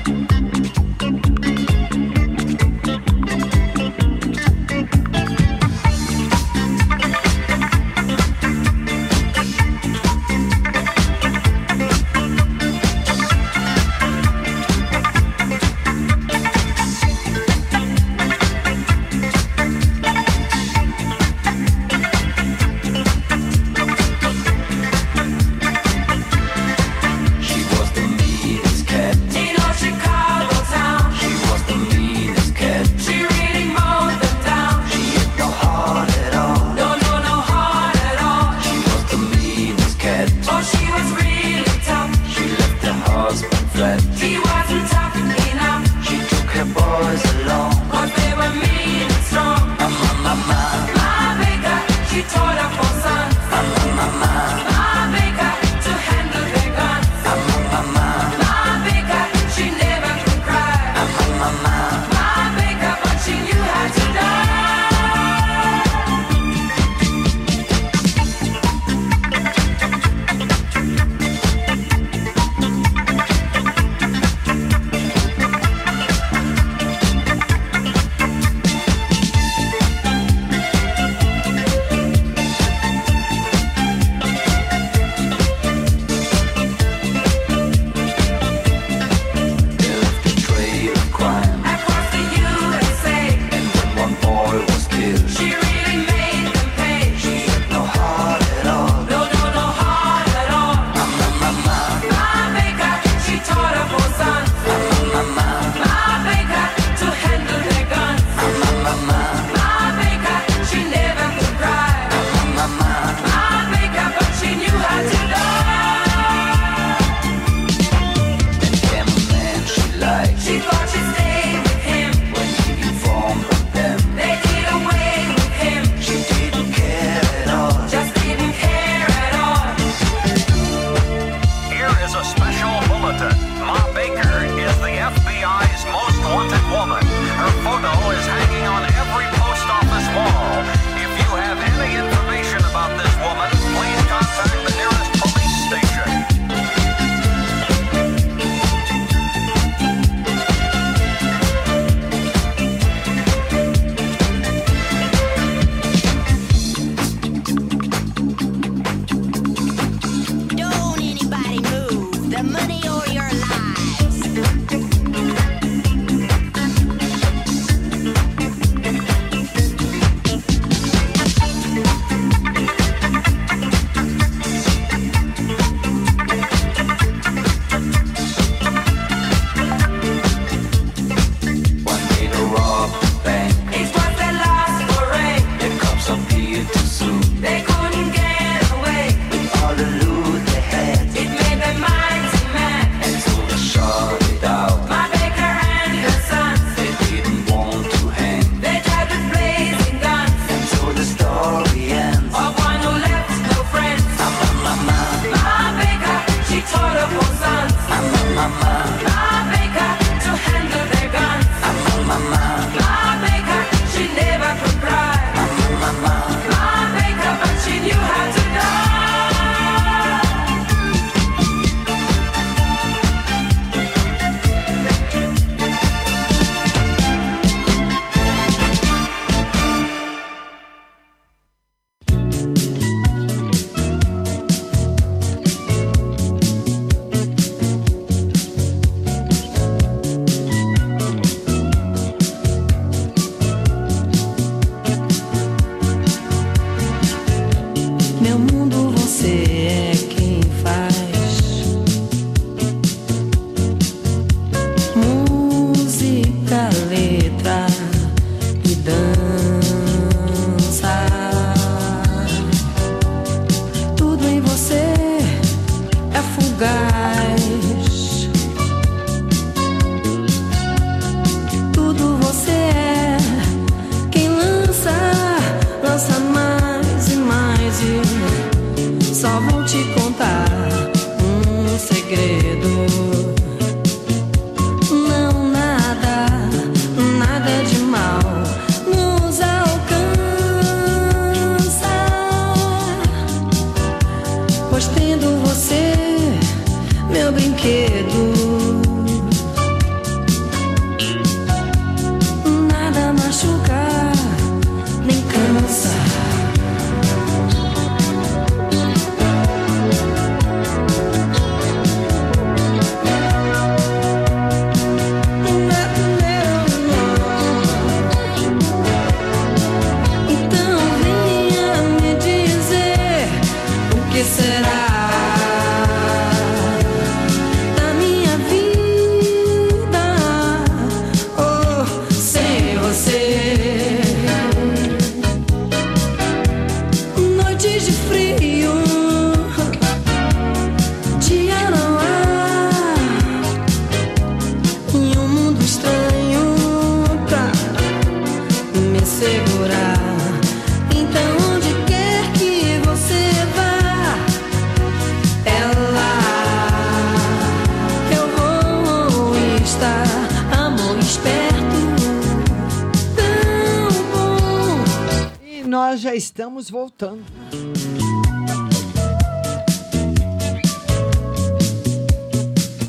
Estamos voltando.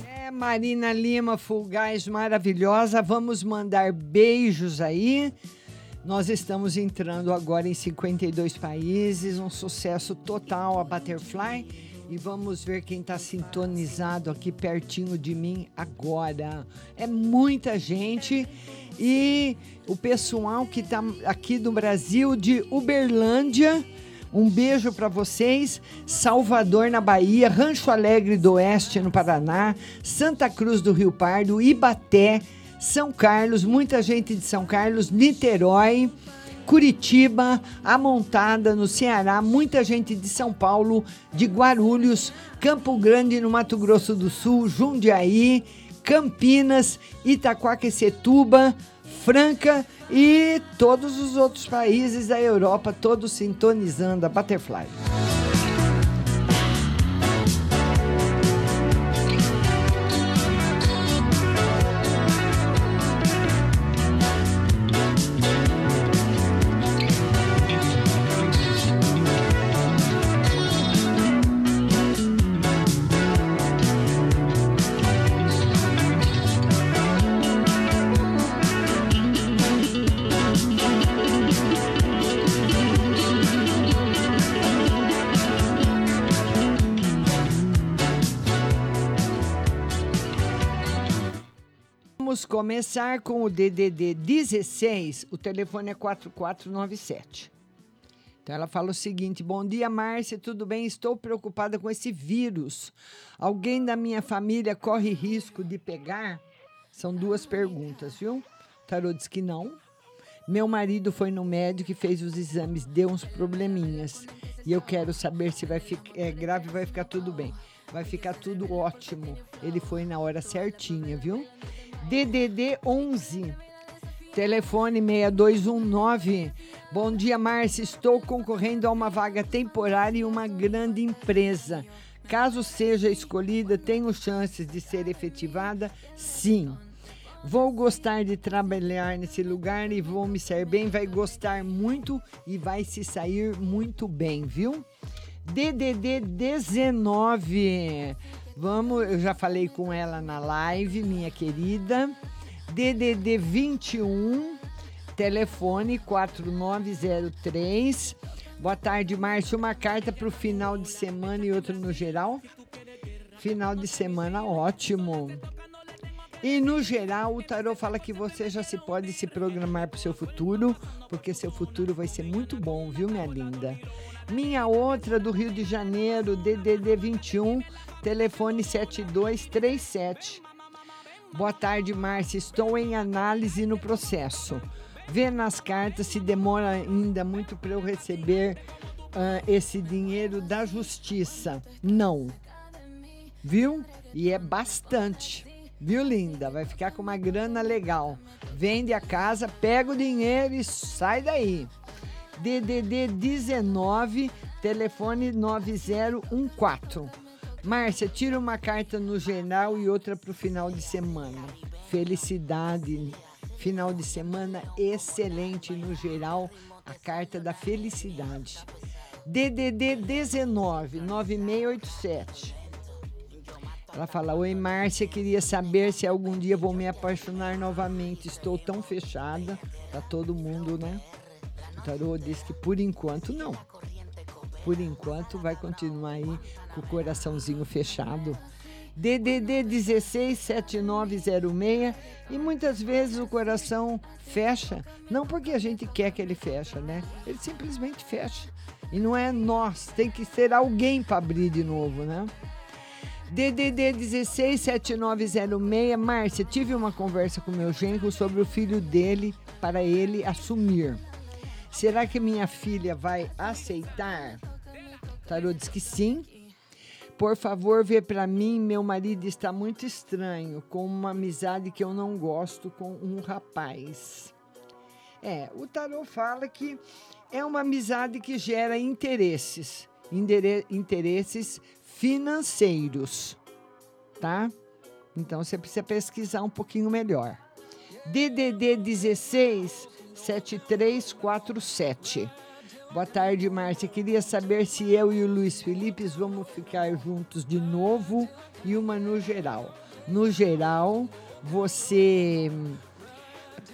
É, Marina Lima, Fulgaz, maravilhosa. Vamos mandar beijos aí. Nós estamos entrando agora em 52 países, um sucesso total a Butterfly. E vamos ver quem está sintonizado aqui pertinho de mim agora. É muita gente. E o pessoal que está aqui do Brasil, de Uberlândia, um beijo para vocês. Salvador, na Bahia, Rancho Alegre do Oeste, no Paraná, Santa Cruz do Rio Pardo, Ibaté, São Carlos, muita gente de São Carlos, Niterói, Curitiba, Amontada, no Ceará, muita gente de São Paulo, de Guarulhos, Campo Grande, no Mato Grosso do Sul, Jundiaí, Campinas, Itaquaquecetuba, Franca e todos os outros países da Europa, todos sintonizando a Butterfly. Começar com o DDD 16, o telefone é 4497. Então ela fala o seguinte: Bom dia, Márcia, tudo bem? Estou preocupada com esse vírus. Alguém da minha família corre risco de pegar? São duas perguntas, viu? O tarô diz que não. Meu marido foi no médico e fez os exames, deu uns probleminhas. E eu quero saber se vai ficar é grave vai ficar tudo bem. Vai ficar tudo ótimo. Ele foi na hora certinha, viu? DDD 11 Telefone 6219. Bom dia, Márcia. Estou concorrendo a uma vaga temporária em uma grande empresa. Caso seja escolhida, tenho chances de ser efetivada? Sim. Vou gostar de trabalhar nesse lugar e vou me sair bem. Vai gostar muito e vai se sair muito bem, viu? DDD 19. Vamos, eu já falei com ela na live, minha querida. DDD 21, telefone 4903. Boa tarde, Márcio. Uma carta para o final de semana e outra no geral. Final de semana ótimo. E no geral, o tarô fala que você já se pode se programar para o seu futuro, porque seu futuro vai ser muito bom, viu, minha linda? Minha outra do Rio de Janeiro, DDD 21, telefone 7237. Boa tarde, Márcia. Estou em análise no processo. Vê nas cartas se demora ainda muito para eu receber ah, esse dinheiro da justiça. Não. viu? E é bastante. Viu, linda? Vai ficar com uma grana legal. Vende a casa, pega o dinheiro e sai daí. DDD 19, telefone 9014. Márcia, tira uma carta no geral e outra para o final de semana. Felicidade. Final de semana excelente no geral. A carta da felicidade. DDD 19 9687. Ela fala: Oi, Márcia, queria saber se algum dia vou me apaixonar novamente. Estou tão fechada. Tá todo mundo, né? O tarô diz que por enquanto não. Por enquanto vai continuar aí com o coraçãozinho fechado. DDD 167906 e muitas vezes o coração fecha, não porque a gente quer que ele fecha, né? Ele simplesmente fecha. E não é nós, tem que ser alguém para abrir de novo, né? DDD 167906, Márcia, tive uma conversa com meu genro sobre o filho dele para ele assumir. Será que minha filha vai aceitar? Tarô diz que sim. Por favor, vê para mim, meu marido está muito estranho, com uma amizade que eu não gosto com um rapaz. É, o tarô fala que é uma amizade que gera interesses, interesses financeiros, tá? Então você precisa pesquisar um pouquinho melhor. DDD 16 7347. Boa tarde, Márcia. Queria saber se eu e o Luiz Felipe vamos ficar juntos de novo e uma no geral. No geral, você hum,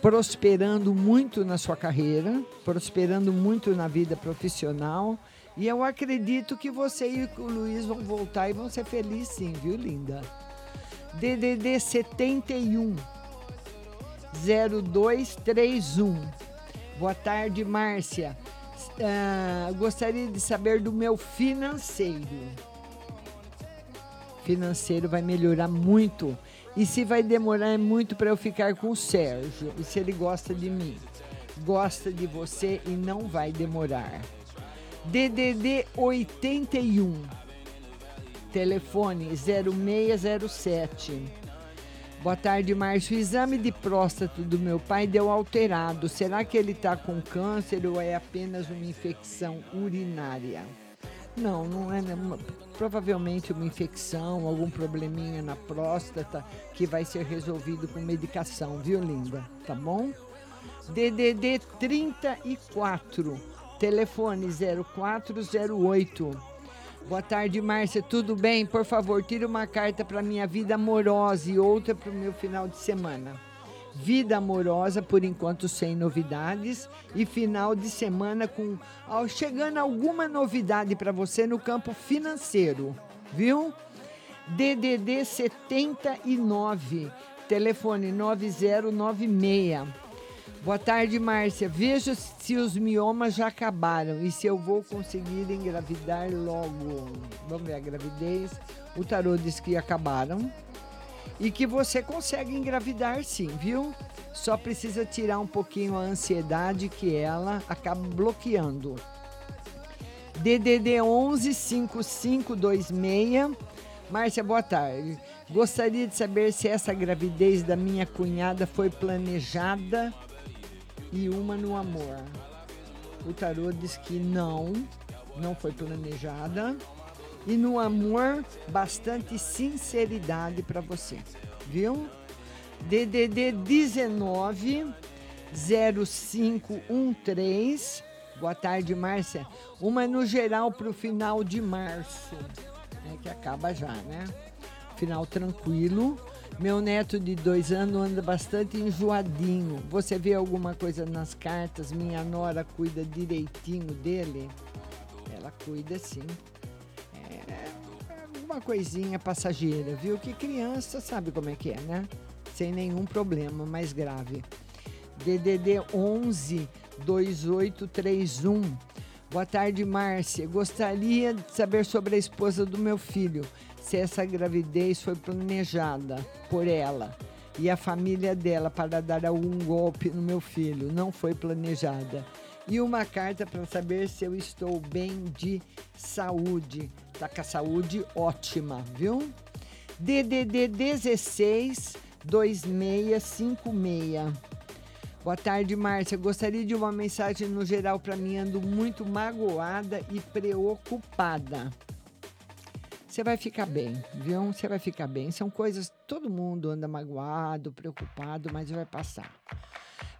prosperando muito na sua carreira, prosperando muito na vida profissional. E eu acredito que você e o Luiz vão voltar e vão ser felizes sim, viu, linda? DDD 71 0231. Boa tarde, Márcia. Ah, gostaria de saber do meu financeiro. Financeiro vai melhorar muito. E se vai demorar muito para eu ficar com o Sérgio? E se ele gosta de mim? Gosta de você e não vai demorar. DDD 81. Telefone 0607. Boa tarde, Márcio. O exame de próstata do meu pai deu alterado. Será que ele está com câncer ou é apenas uma infecção urinária? Não, não é. nenhuma- Provavelmente uma infecção, algum probleminha na próstata que vai ser resolvido com medicação, viu, linda? Tá bom? DDD 34, telefone 0408. Boa tarde, Márcia. Tudo bem? Por favor, tire uma carta para minha vida amorosa e outra para o meu final de semana. Vida amorosa, por enquanto, sem novidades. E final de semana com chegando alguma novidade para você no campo financeiro. Viu? DDD 79, telefone 9096. Boa tarde, Márcia. Veja se os miomas já acabaram e se eu vou conseguir engravidar logo. Vamos ver a gravidez. O tarô diz que acabaram e que você consegue engravidar sim, viu? Só precisa tirar um pouquinho a ansiedade que ela acaba bloqueando. DDD 11 5526. Márcia, boa tarde. Gostaria de saber se essa gravidez da minha cunhada foi planejada e uma no amor. O tarô diz que não, não foi planejada. E no amor, bastante sinceridade para você, viu? DDD 19 0513. Boa tarde, Márcia. Uma no geral para o final de março, né, que acaba já, né? Final tranquilo. Meu neto de dois anos anda bastante enjoadinho. Você vê alguma coisa nas cartas? Minha nora cuida direitinho dele? Ela cuida sim. É alguma coisinha passageira, viu? Que criança sabe como é que é, né? Sem nenhum problema mais grave. DDD 11 2831. Boa tarde, Márcia. Gostaria de saber sobre a esposa do meu filho, se essa gravidez foi planejada por ela e a família dela para dar algum golpe no meu filho. Não foi planejada. E uma carta para saber se eu estou bem de saúde. Tá com a saúde ótima, viu? DDD 16 2656. Boa tarde, Márcia. Gostaria de uma mensagem no geral para mim. Ando muito magoada e preocupada. Você vai ficar bem, viu? Você vai ficar bem. São coisas. Todo mundo anda magoado, preocupado, mas vai passar.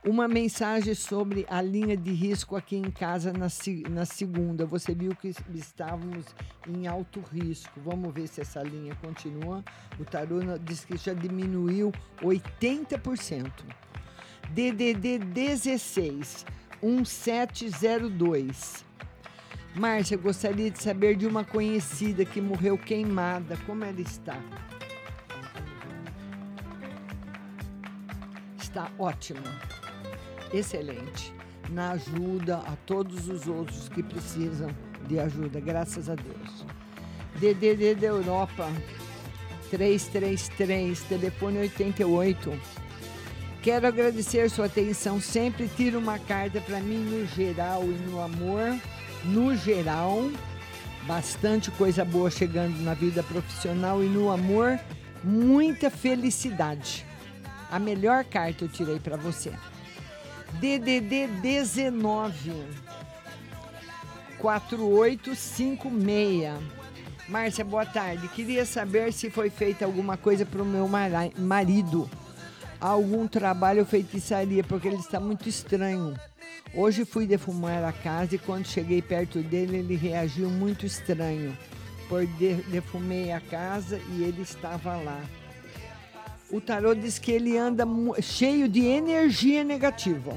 Uma mensagem sobre a linha de risco aqui em casa na, na segunda. Você viu que estávamos em alto risco. Vamos ver se essa linha continua. O tarô diz que já diminuiu 80%. DDD 16 1702. Márcia, gostaria de saber de uma conhecida que morreu queimada. Como ela está? Está ótima. Excelente. Na ajuda a todos os outros que precisam de ajuda, graças a Deus. DDD da Europa 333, telefone 88. Quero agradecer sua atenção. Sempre tira uma carta para mim no geral e no amor. No geral, bastante coisa boa chegando na vida profissional e no amor, muita felicidade. A melhor carta eu tirei para você. DDD 19 4856. Márcia, boa tarde. Queria saber se foi feita alguma coisa para o meu marido. Algum trabalho ou feitiçaria, porque ele está muito estranho. Hoje fui defumar a casa e quando cheguei perto dele, ele reagiu muito estranho. Por de- defumei a casa e ele estava lá. O tarô diz que ele anda cheio de energia negativa.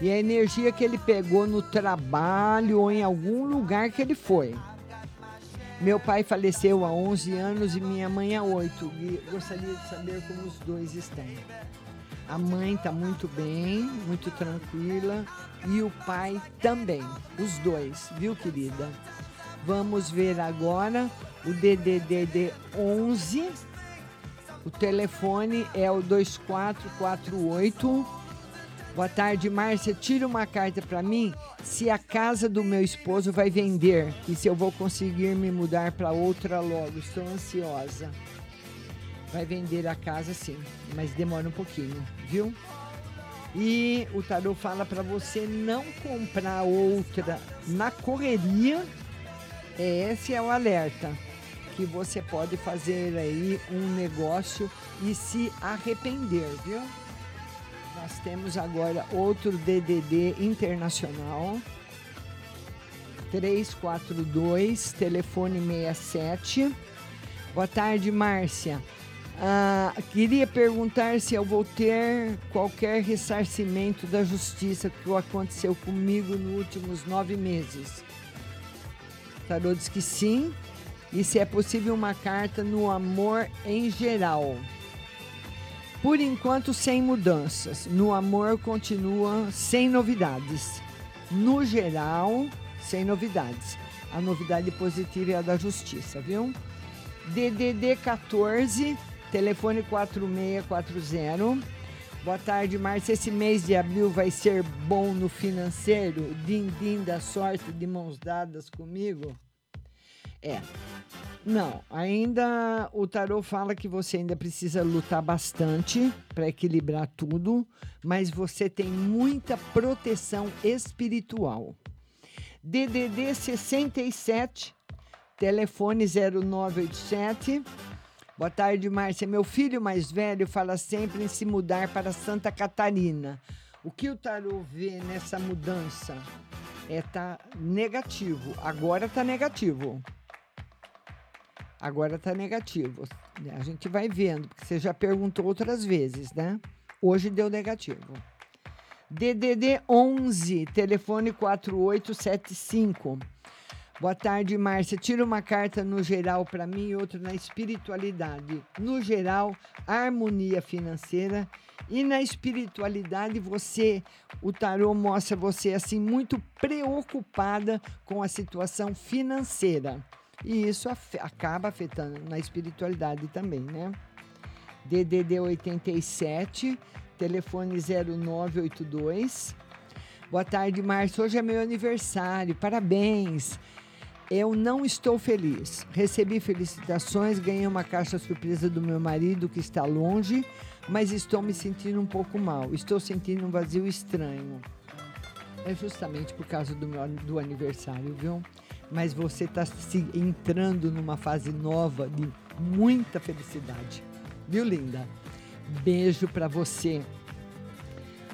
E a energia que ele pegou no trabalho ou em algum lugar que ele foi. Meu pai faleceu há 11 anos e minha mãe há 8. E gostaria de saber como os dois estão. A mãe está muito bem, muito tranquila. E o pai também. Os dois, viu, querida? Vamos ver agora o DDD 11. O telefone é o 2448. Boa tarde, Márcia. Tira uma carta para mim se a casa do meu esposo vai vender e se eu vou conseguir me mudar para outra logo. Estou ansiosa. Vai vender a casa sim, mas demora um pouquinho, viu? E o tarô fala para você não comprar outra na correria. Esse é o alerta que você pode fazer aí um negócio e se arrepender, viu? Nós temos agora outro DDD internacional. 342, telefone 67. Boa tarde, Márcia. Ah, queria perguntar se eu vou ter qualquer ressarcimento da justiça que aconteceu comigo nos últimos nove meses. O tarô diz que sim. E se é possível uma carta no amor em geral. Por enquanto, sem mudanças. No amor, continua sem novidades. No geral, sem novidades. A novidade positiva é a da justiça, viu? DDD 14, telefone 4640. Boa tarde, Márcia. Esse mês de abril vai ser bom no financeiro? Din-din da sorte de mãos dadas comigo? É. Não, ainda o tarô fala que você ainda precisa lutar bastante para equilibrar tudo, mas você tem muita proteção espiritual. DDD 67, telefone 0987. Boa tarde, Márcia. Meu filho mais velho fala sempre em se mudar para Santa Catarina. O que o tarô vê nessa mudança? É tá negativo. Agora tá negativo. Agora tá negativo. A gente vai vendo, porque você já perguntou outras vezes, né? Hoje deu negativo. DDD 11, telefone 4875. Boa tarde, Márcia. Tira uma carta no geral para mim e outra na espiritualidade. No geral, harmonia financeira e na espiritualidade você, o tarô mostra você assim muito preocupada com a situação financeira. E isso afe- acaba afetando na espiritualidade também, né? DDD 87, telefone 0982. Boa tarde, Márcia. Hoje é meu aniversário. Parabéns. Eu não estou feliz. Recebi felicitações, ganhei uma caixa surpresa do meu marido que está longe, mas estou me sentindo um pouco mal. Estou sentindo um vazio estranho. É justamente por causa do meu do aniversário, viu? Mas você está se entrando numa fase nova de muita felicidade. Viu, linda? Beijo para você.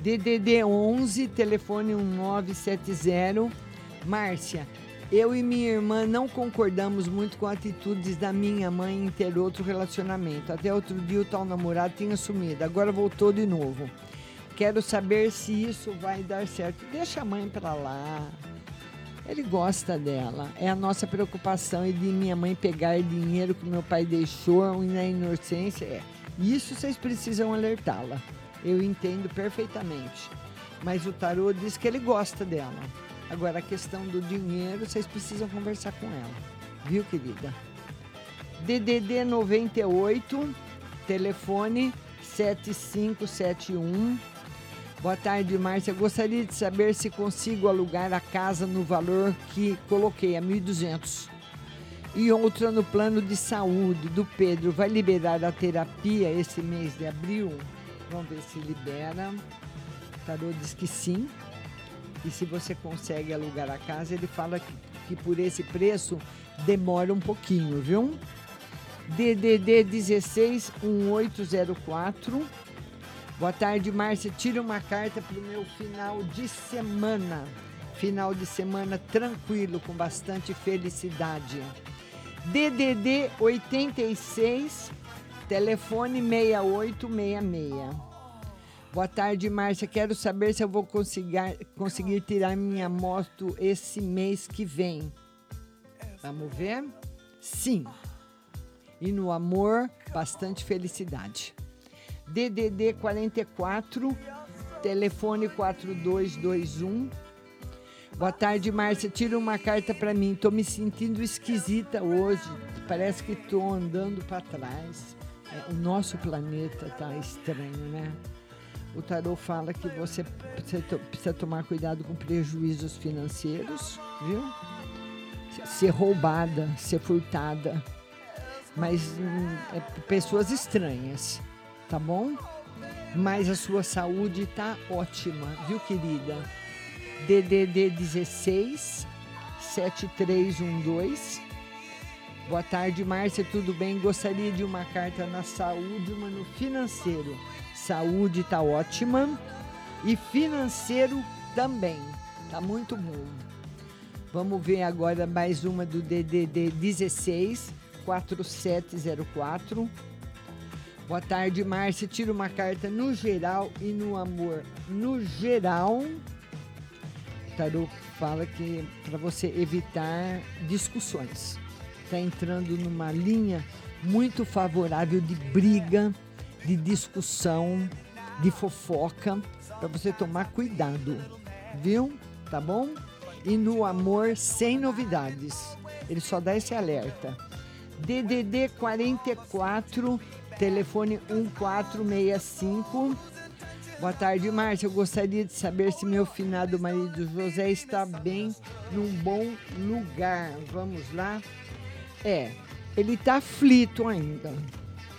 DDD 11, telefone 1970. Márcia, eu e minha irmã não concordamos muito com atitudes da minha mãe em ter outro relacionamento. Até outro dia o tal namorado tinha sumido, agora voltou de novo. Quero saber se isso vai dar certo. Deixa a mãe pra lá. Ele gosta dela. É a nossa preocupação e de minha mãe pegar dinheiro que meu pai deixou na inocência. É. Isso vocês precisam alertá-la. Eu entendo perfeitamente. Mas o tarô diz que ele gosta dela. Agora, a questão do dinheiro, vocês precisam conversar com ela. Viu, querida? DDD 98, telefone 7571. Boa tarde, Márcia. Gostaria de saber se consigo alugar a casa no valor que coloquei, a 1.200. E outra no plano de saúde do Pedro. Vai liberar a terapia esse mês de abril? Vamos ver se libera. O tarô diz que sim. E se você consegue alugar a casa, ele fala que, que por esse preço demora um pouquinho, viu? DDD 16 1804. Boa tarde, Márcia. Tira uma carta para o meu final de semana. Final de semana tranquilo, com bastante felicidade. DDD 86, telefone 6866. Boa tarde, Márcia. Quero saber se eu vou conseguir, conseguir tirar minha moto esse mês que vem. Vamos ver? Sim. E no amor, bastante felicidade. DDD 44, telefone 4221. Boa tarde, Márcia. Tira uma carta para mim. Tô me sentindo esquisita hoje. Parece que tô andando para trás. É, o nosso planeta tá estranho, né? O tarô fala que você precisa to- precisa tomar cuidado com prejuízos financeiros, viu? Ser roubada, ser furtada. Mas hum, é pessoas estranhas, tá bom? Mas a sua saúde tá ótima, viu, querida? DDD 16 7312. Boa tarde, Márcia, tudo bem? Gostaria de uma carta na saúde, uma no financeiro. Saúde tá ótima e financeiro também. Tá muito bom. Vamos ver agora mais uma do DDD 16 4704. Boa tarde, Márcia. Tira uma carta no geral e no amor. No geral, tarô fala que para você evitar discussões. Está entrando numa linha muito favorável de briga, de discussão, de fofoca, para você tomar cuidado, viu? Tá bom? E no amor, sem novidades. Ele só dá esse alerta. DDD 44, telefone 1465. Boa tarde, Márcia. Eu gostaria de saber se meu finado marido José está bem, num bom lugar. Vamos lá? É, ele está aflito ainda.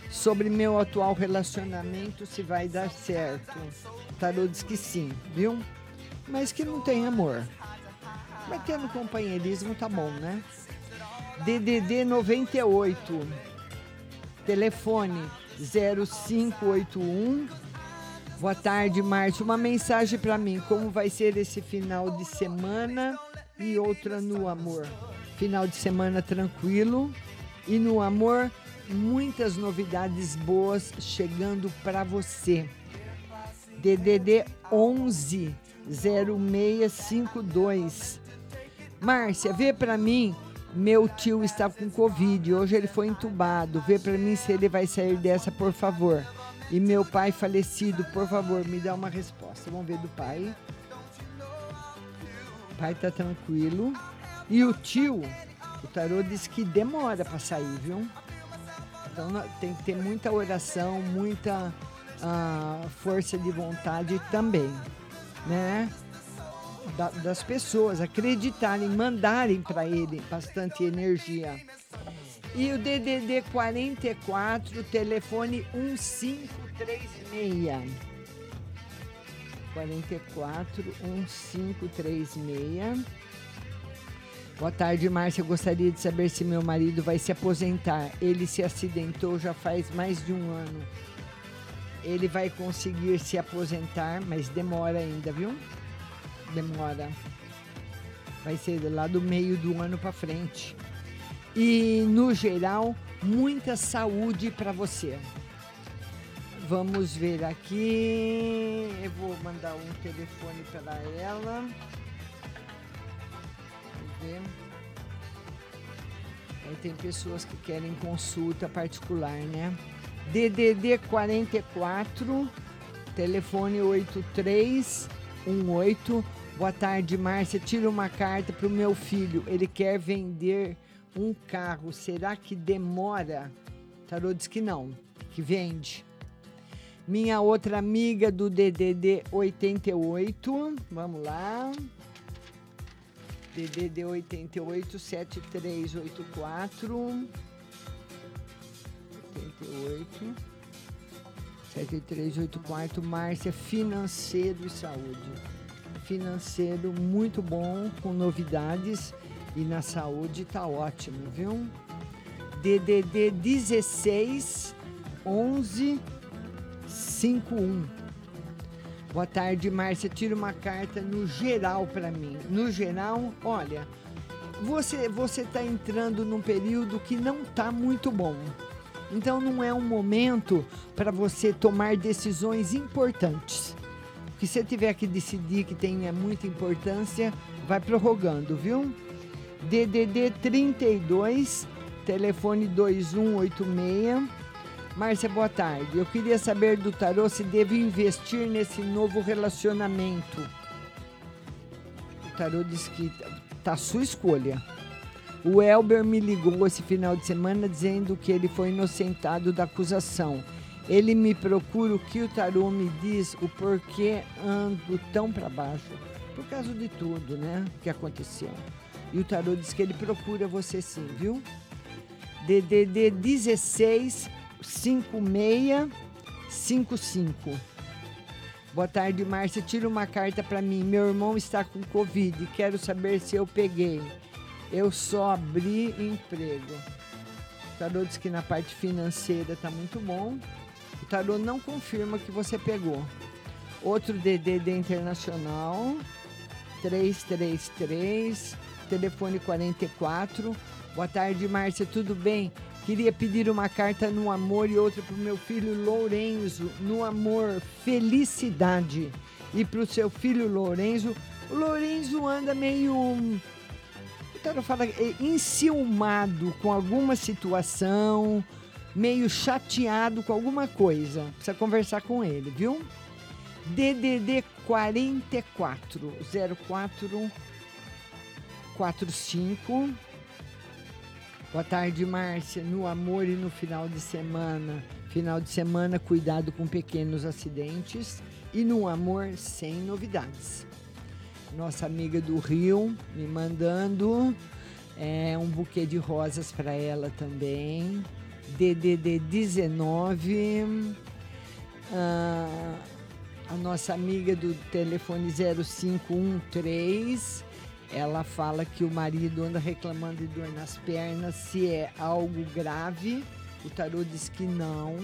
Sobre meu atual relacionamento, se vai dar certo. O tarô diz que sim, viu? Mas que não tem amor. Mas tendo companheirismo tá bom, né? DDD 98, telefone 0581. Boa tarde, Márcio. Uma mensagem para mim. Como vai ser esse final de semana e outra no amor? Final de semana tranquilo e no amor muitas novidades boas chegando para você. DDD 11 0652. Márcia, vê para mim. Meu tio está com Covid. Hoje ele foi entubado. Vê para mim se ele vai sair dessa, por favor. E meu pai falecido, por favor, me dá uma resposta. Vamos ver do pai. O pai tá tranquilo. E o tio, o tarô diz que demora para sair, viu? Então tem que ter muita oração, muita ah, força de vontade também, né? Da- das pessoas acreditarem, mandarem para ele bastante energia. E o DDD 44, telefone 1536. 44 1536. Boa tarde, Márcia. Eu gostaria de saber se meu marido vai se aposentar. Ele se acidentou já faz mais de um ano. Ele vai conseguir se aposentar, mas demora ainda, viu? Demora. Vai ser lá do meio do ano para frente. E no geral, muita saúde para você. Vamos ver aqui. Eu vou mandar um telefone para ela. Ver. Aí tem pessoas que querem consulta particular, né? DDD 44, telefone 8318. Boa tarde, Márcia. Tira uma carta para o meu filho. Ele quer vender um carro. Será que demora? Tarô diz que não, que vende. Minha outra amiga do DDD 88. Vamos lá. DDD 88 7384. 88 7384 Márcia Financeiro e Saúde. Financeiro muito bom, com novidades e na saúde tá ótimo, viu? DDD 16 11 51. Boa tarde, Márcia. Tira uma carta no geral para mim. No geral, olha, você você está entrando num período que não tá muito bom. Então não é um momento para você tomar decisões importantes. Que se tiver que decidir que tenha muita importância, vai prorrogando, viu? DDD 32, telefone 2186. Márcia, boa tarde. Eu queria saber do tarô se devo investir nesse novo relacionamento. O tarô diz que tá sua escolha. O Elber me ligou esse final de semana dizendo que ele foi inocentado da acusação. Ele me procura o que o tarô me diz, o porquê ando tão para baixo. Por causa de tudo, né? Que aconteceu. E o tarô diz que ele procura você sim, viu? DDD 16 5655. Boa tarde, Márcia. Tira uma carta para mim. Meu irmão está com Covid. Quero saber se eu peguei. Eu só abri emprego. O tarô diz que na parte financeira está muito bom. Tarô não confirma que você pegou. Outro DDD internacional. 333, telefone 44. Boa tarde, Márcia. Tudo bem? Queria pedir uma carta no amor e outra para o meu filho Lourenço. No amor, felicidade. E para o seu filho Lourenço. O Lourenço anda meio. O tarô fala é, enciumado com alguma situação, meio chateado com alguma coisa. Precisa conversar com ele, viu? DDD 44 04 45 Boa tarde, Márcia. No amor e no final de semana. Final de semana, cuidado com pequenos acidentes. E no amor, sem novidades. Nossa amiga do Rio me mandando é, um buquê de rosas para ela também. DDD 19. Ah, a nossa amiga do telefone 0513 ela fala que o marido anda reclamando de dor nas pernas, se é algo grave. O tarô diz que não.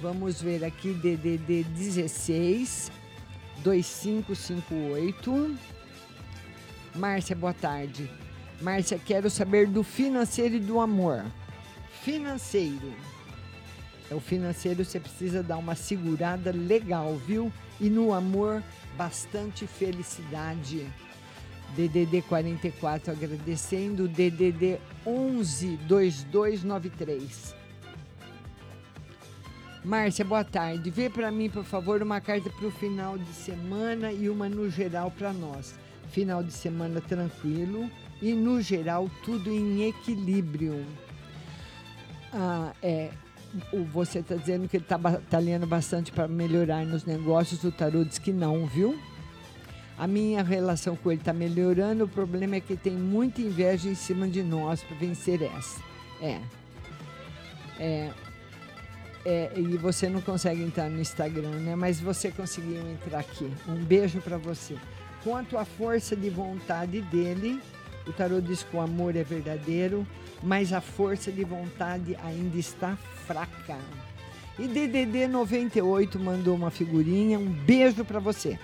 Vamos ver aqui DDD 16 2558. Márcia, boa tarde. Márcia, quero saber do financeiro e do amor. Financeiro. É o financeiro, você precisa dar uma segurada legal, viu? E no amor, bastante felicidade. DDD 44 agradecendo, DDD 11 2293. Márcia, boa tarde. Vê para mim, por favor, uma carta para o final de semana e uma no geral para nós. Final de semana tranquilo e no geral tudo em equilíbrio. Ah, é, o- você está dizendo que ele está batalhando bastante para melhorar nos negócios. O tarô diz que não, viu? A minha relação com ele está melhorando, o problema é que tem muita inveja em cima de nós para vencer essa. É. É. É, e você não consegue entrar no Instagram, né? Mas você conseguiu entrar aqui. Um beijo para você. Quanto à força de vontade dele, o tarô diz que o amor é verdadeiro, mas a força de vontade ainda está fraca. E DDD 98 mandou uma figurinha. Um beijo para você.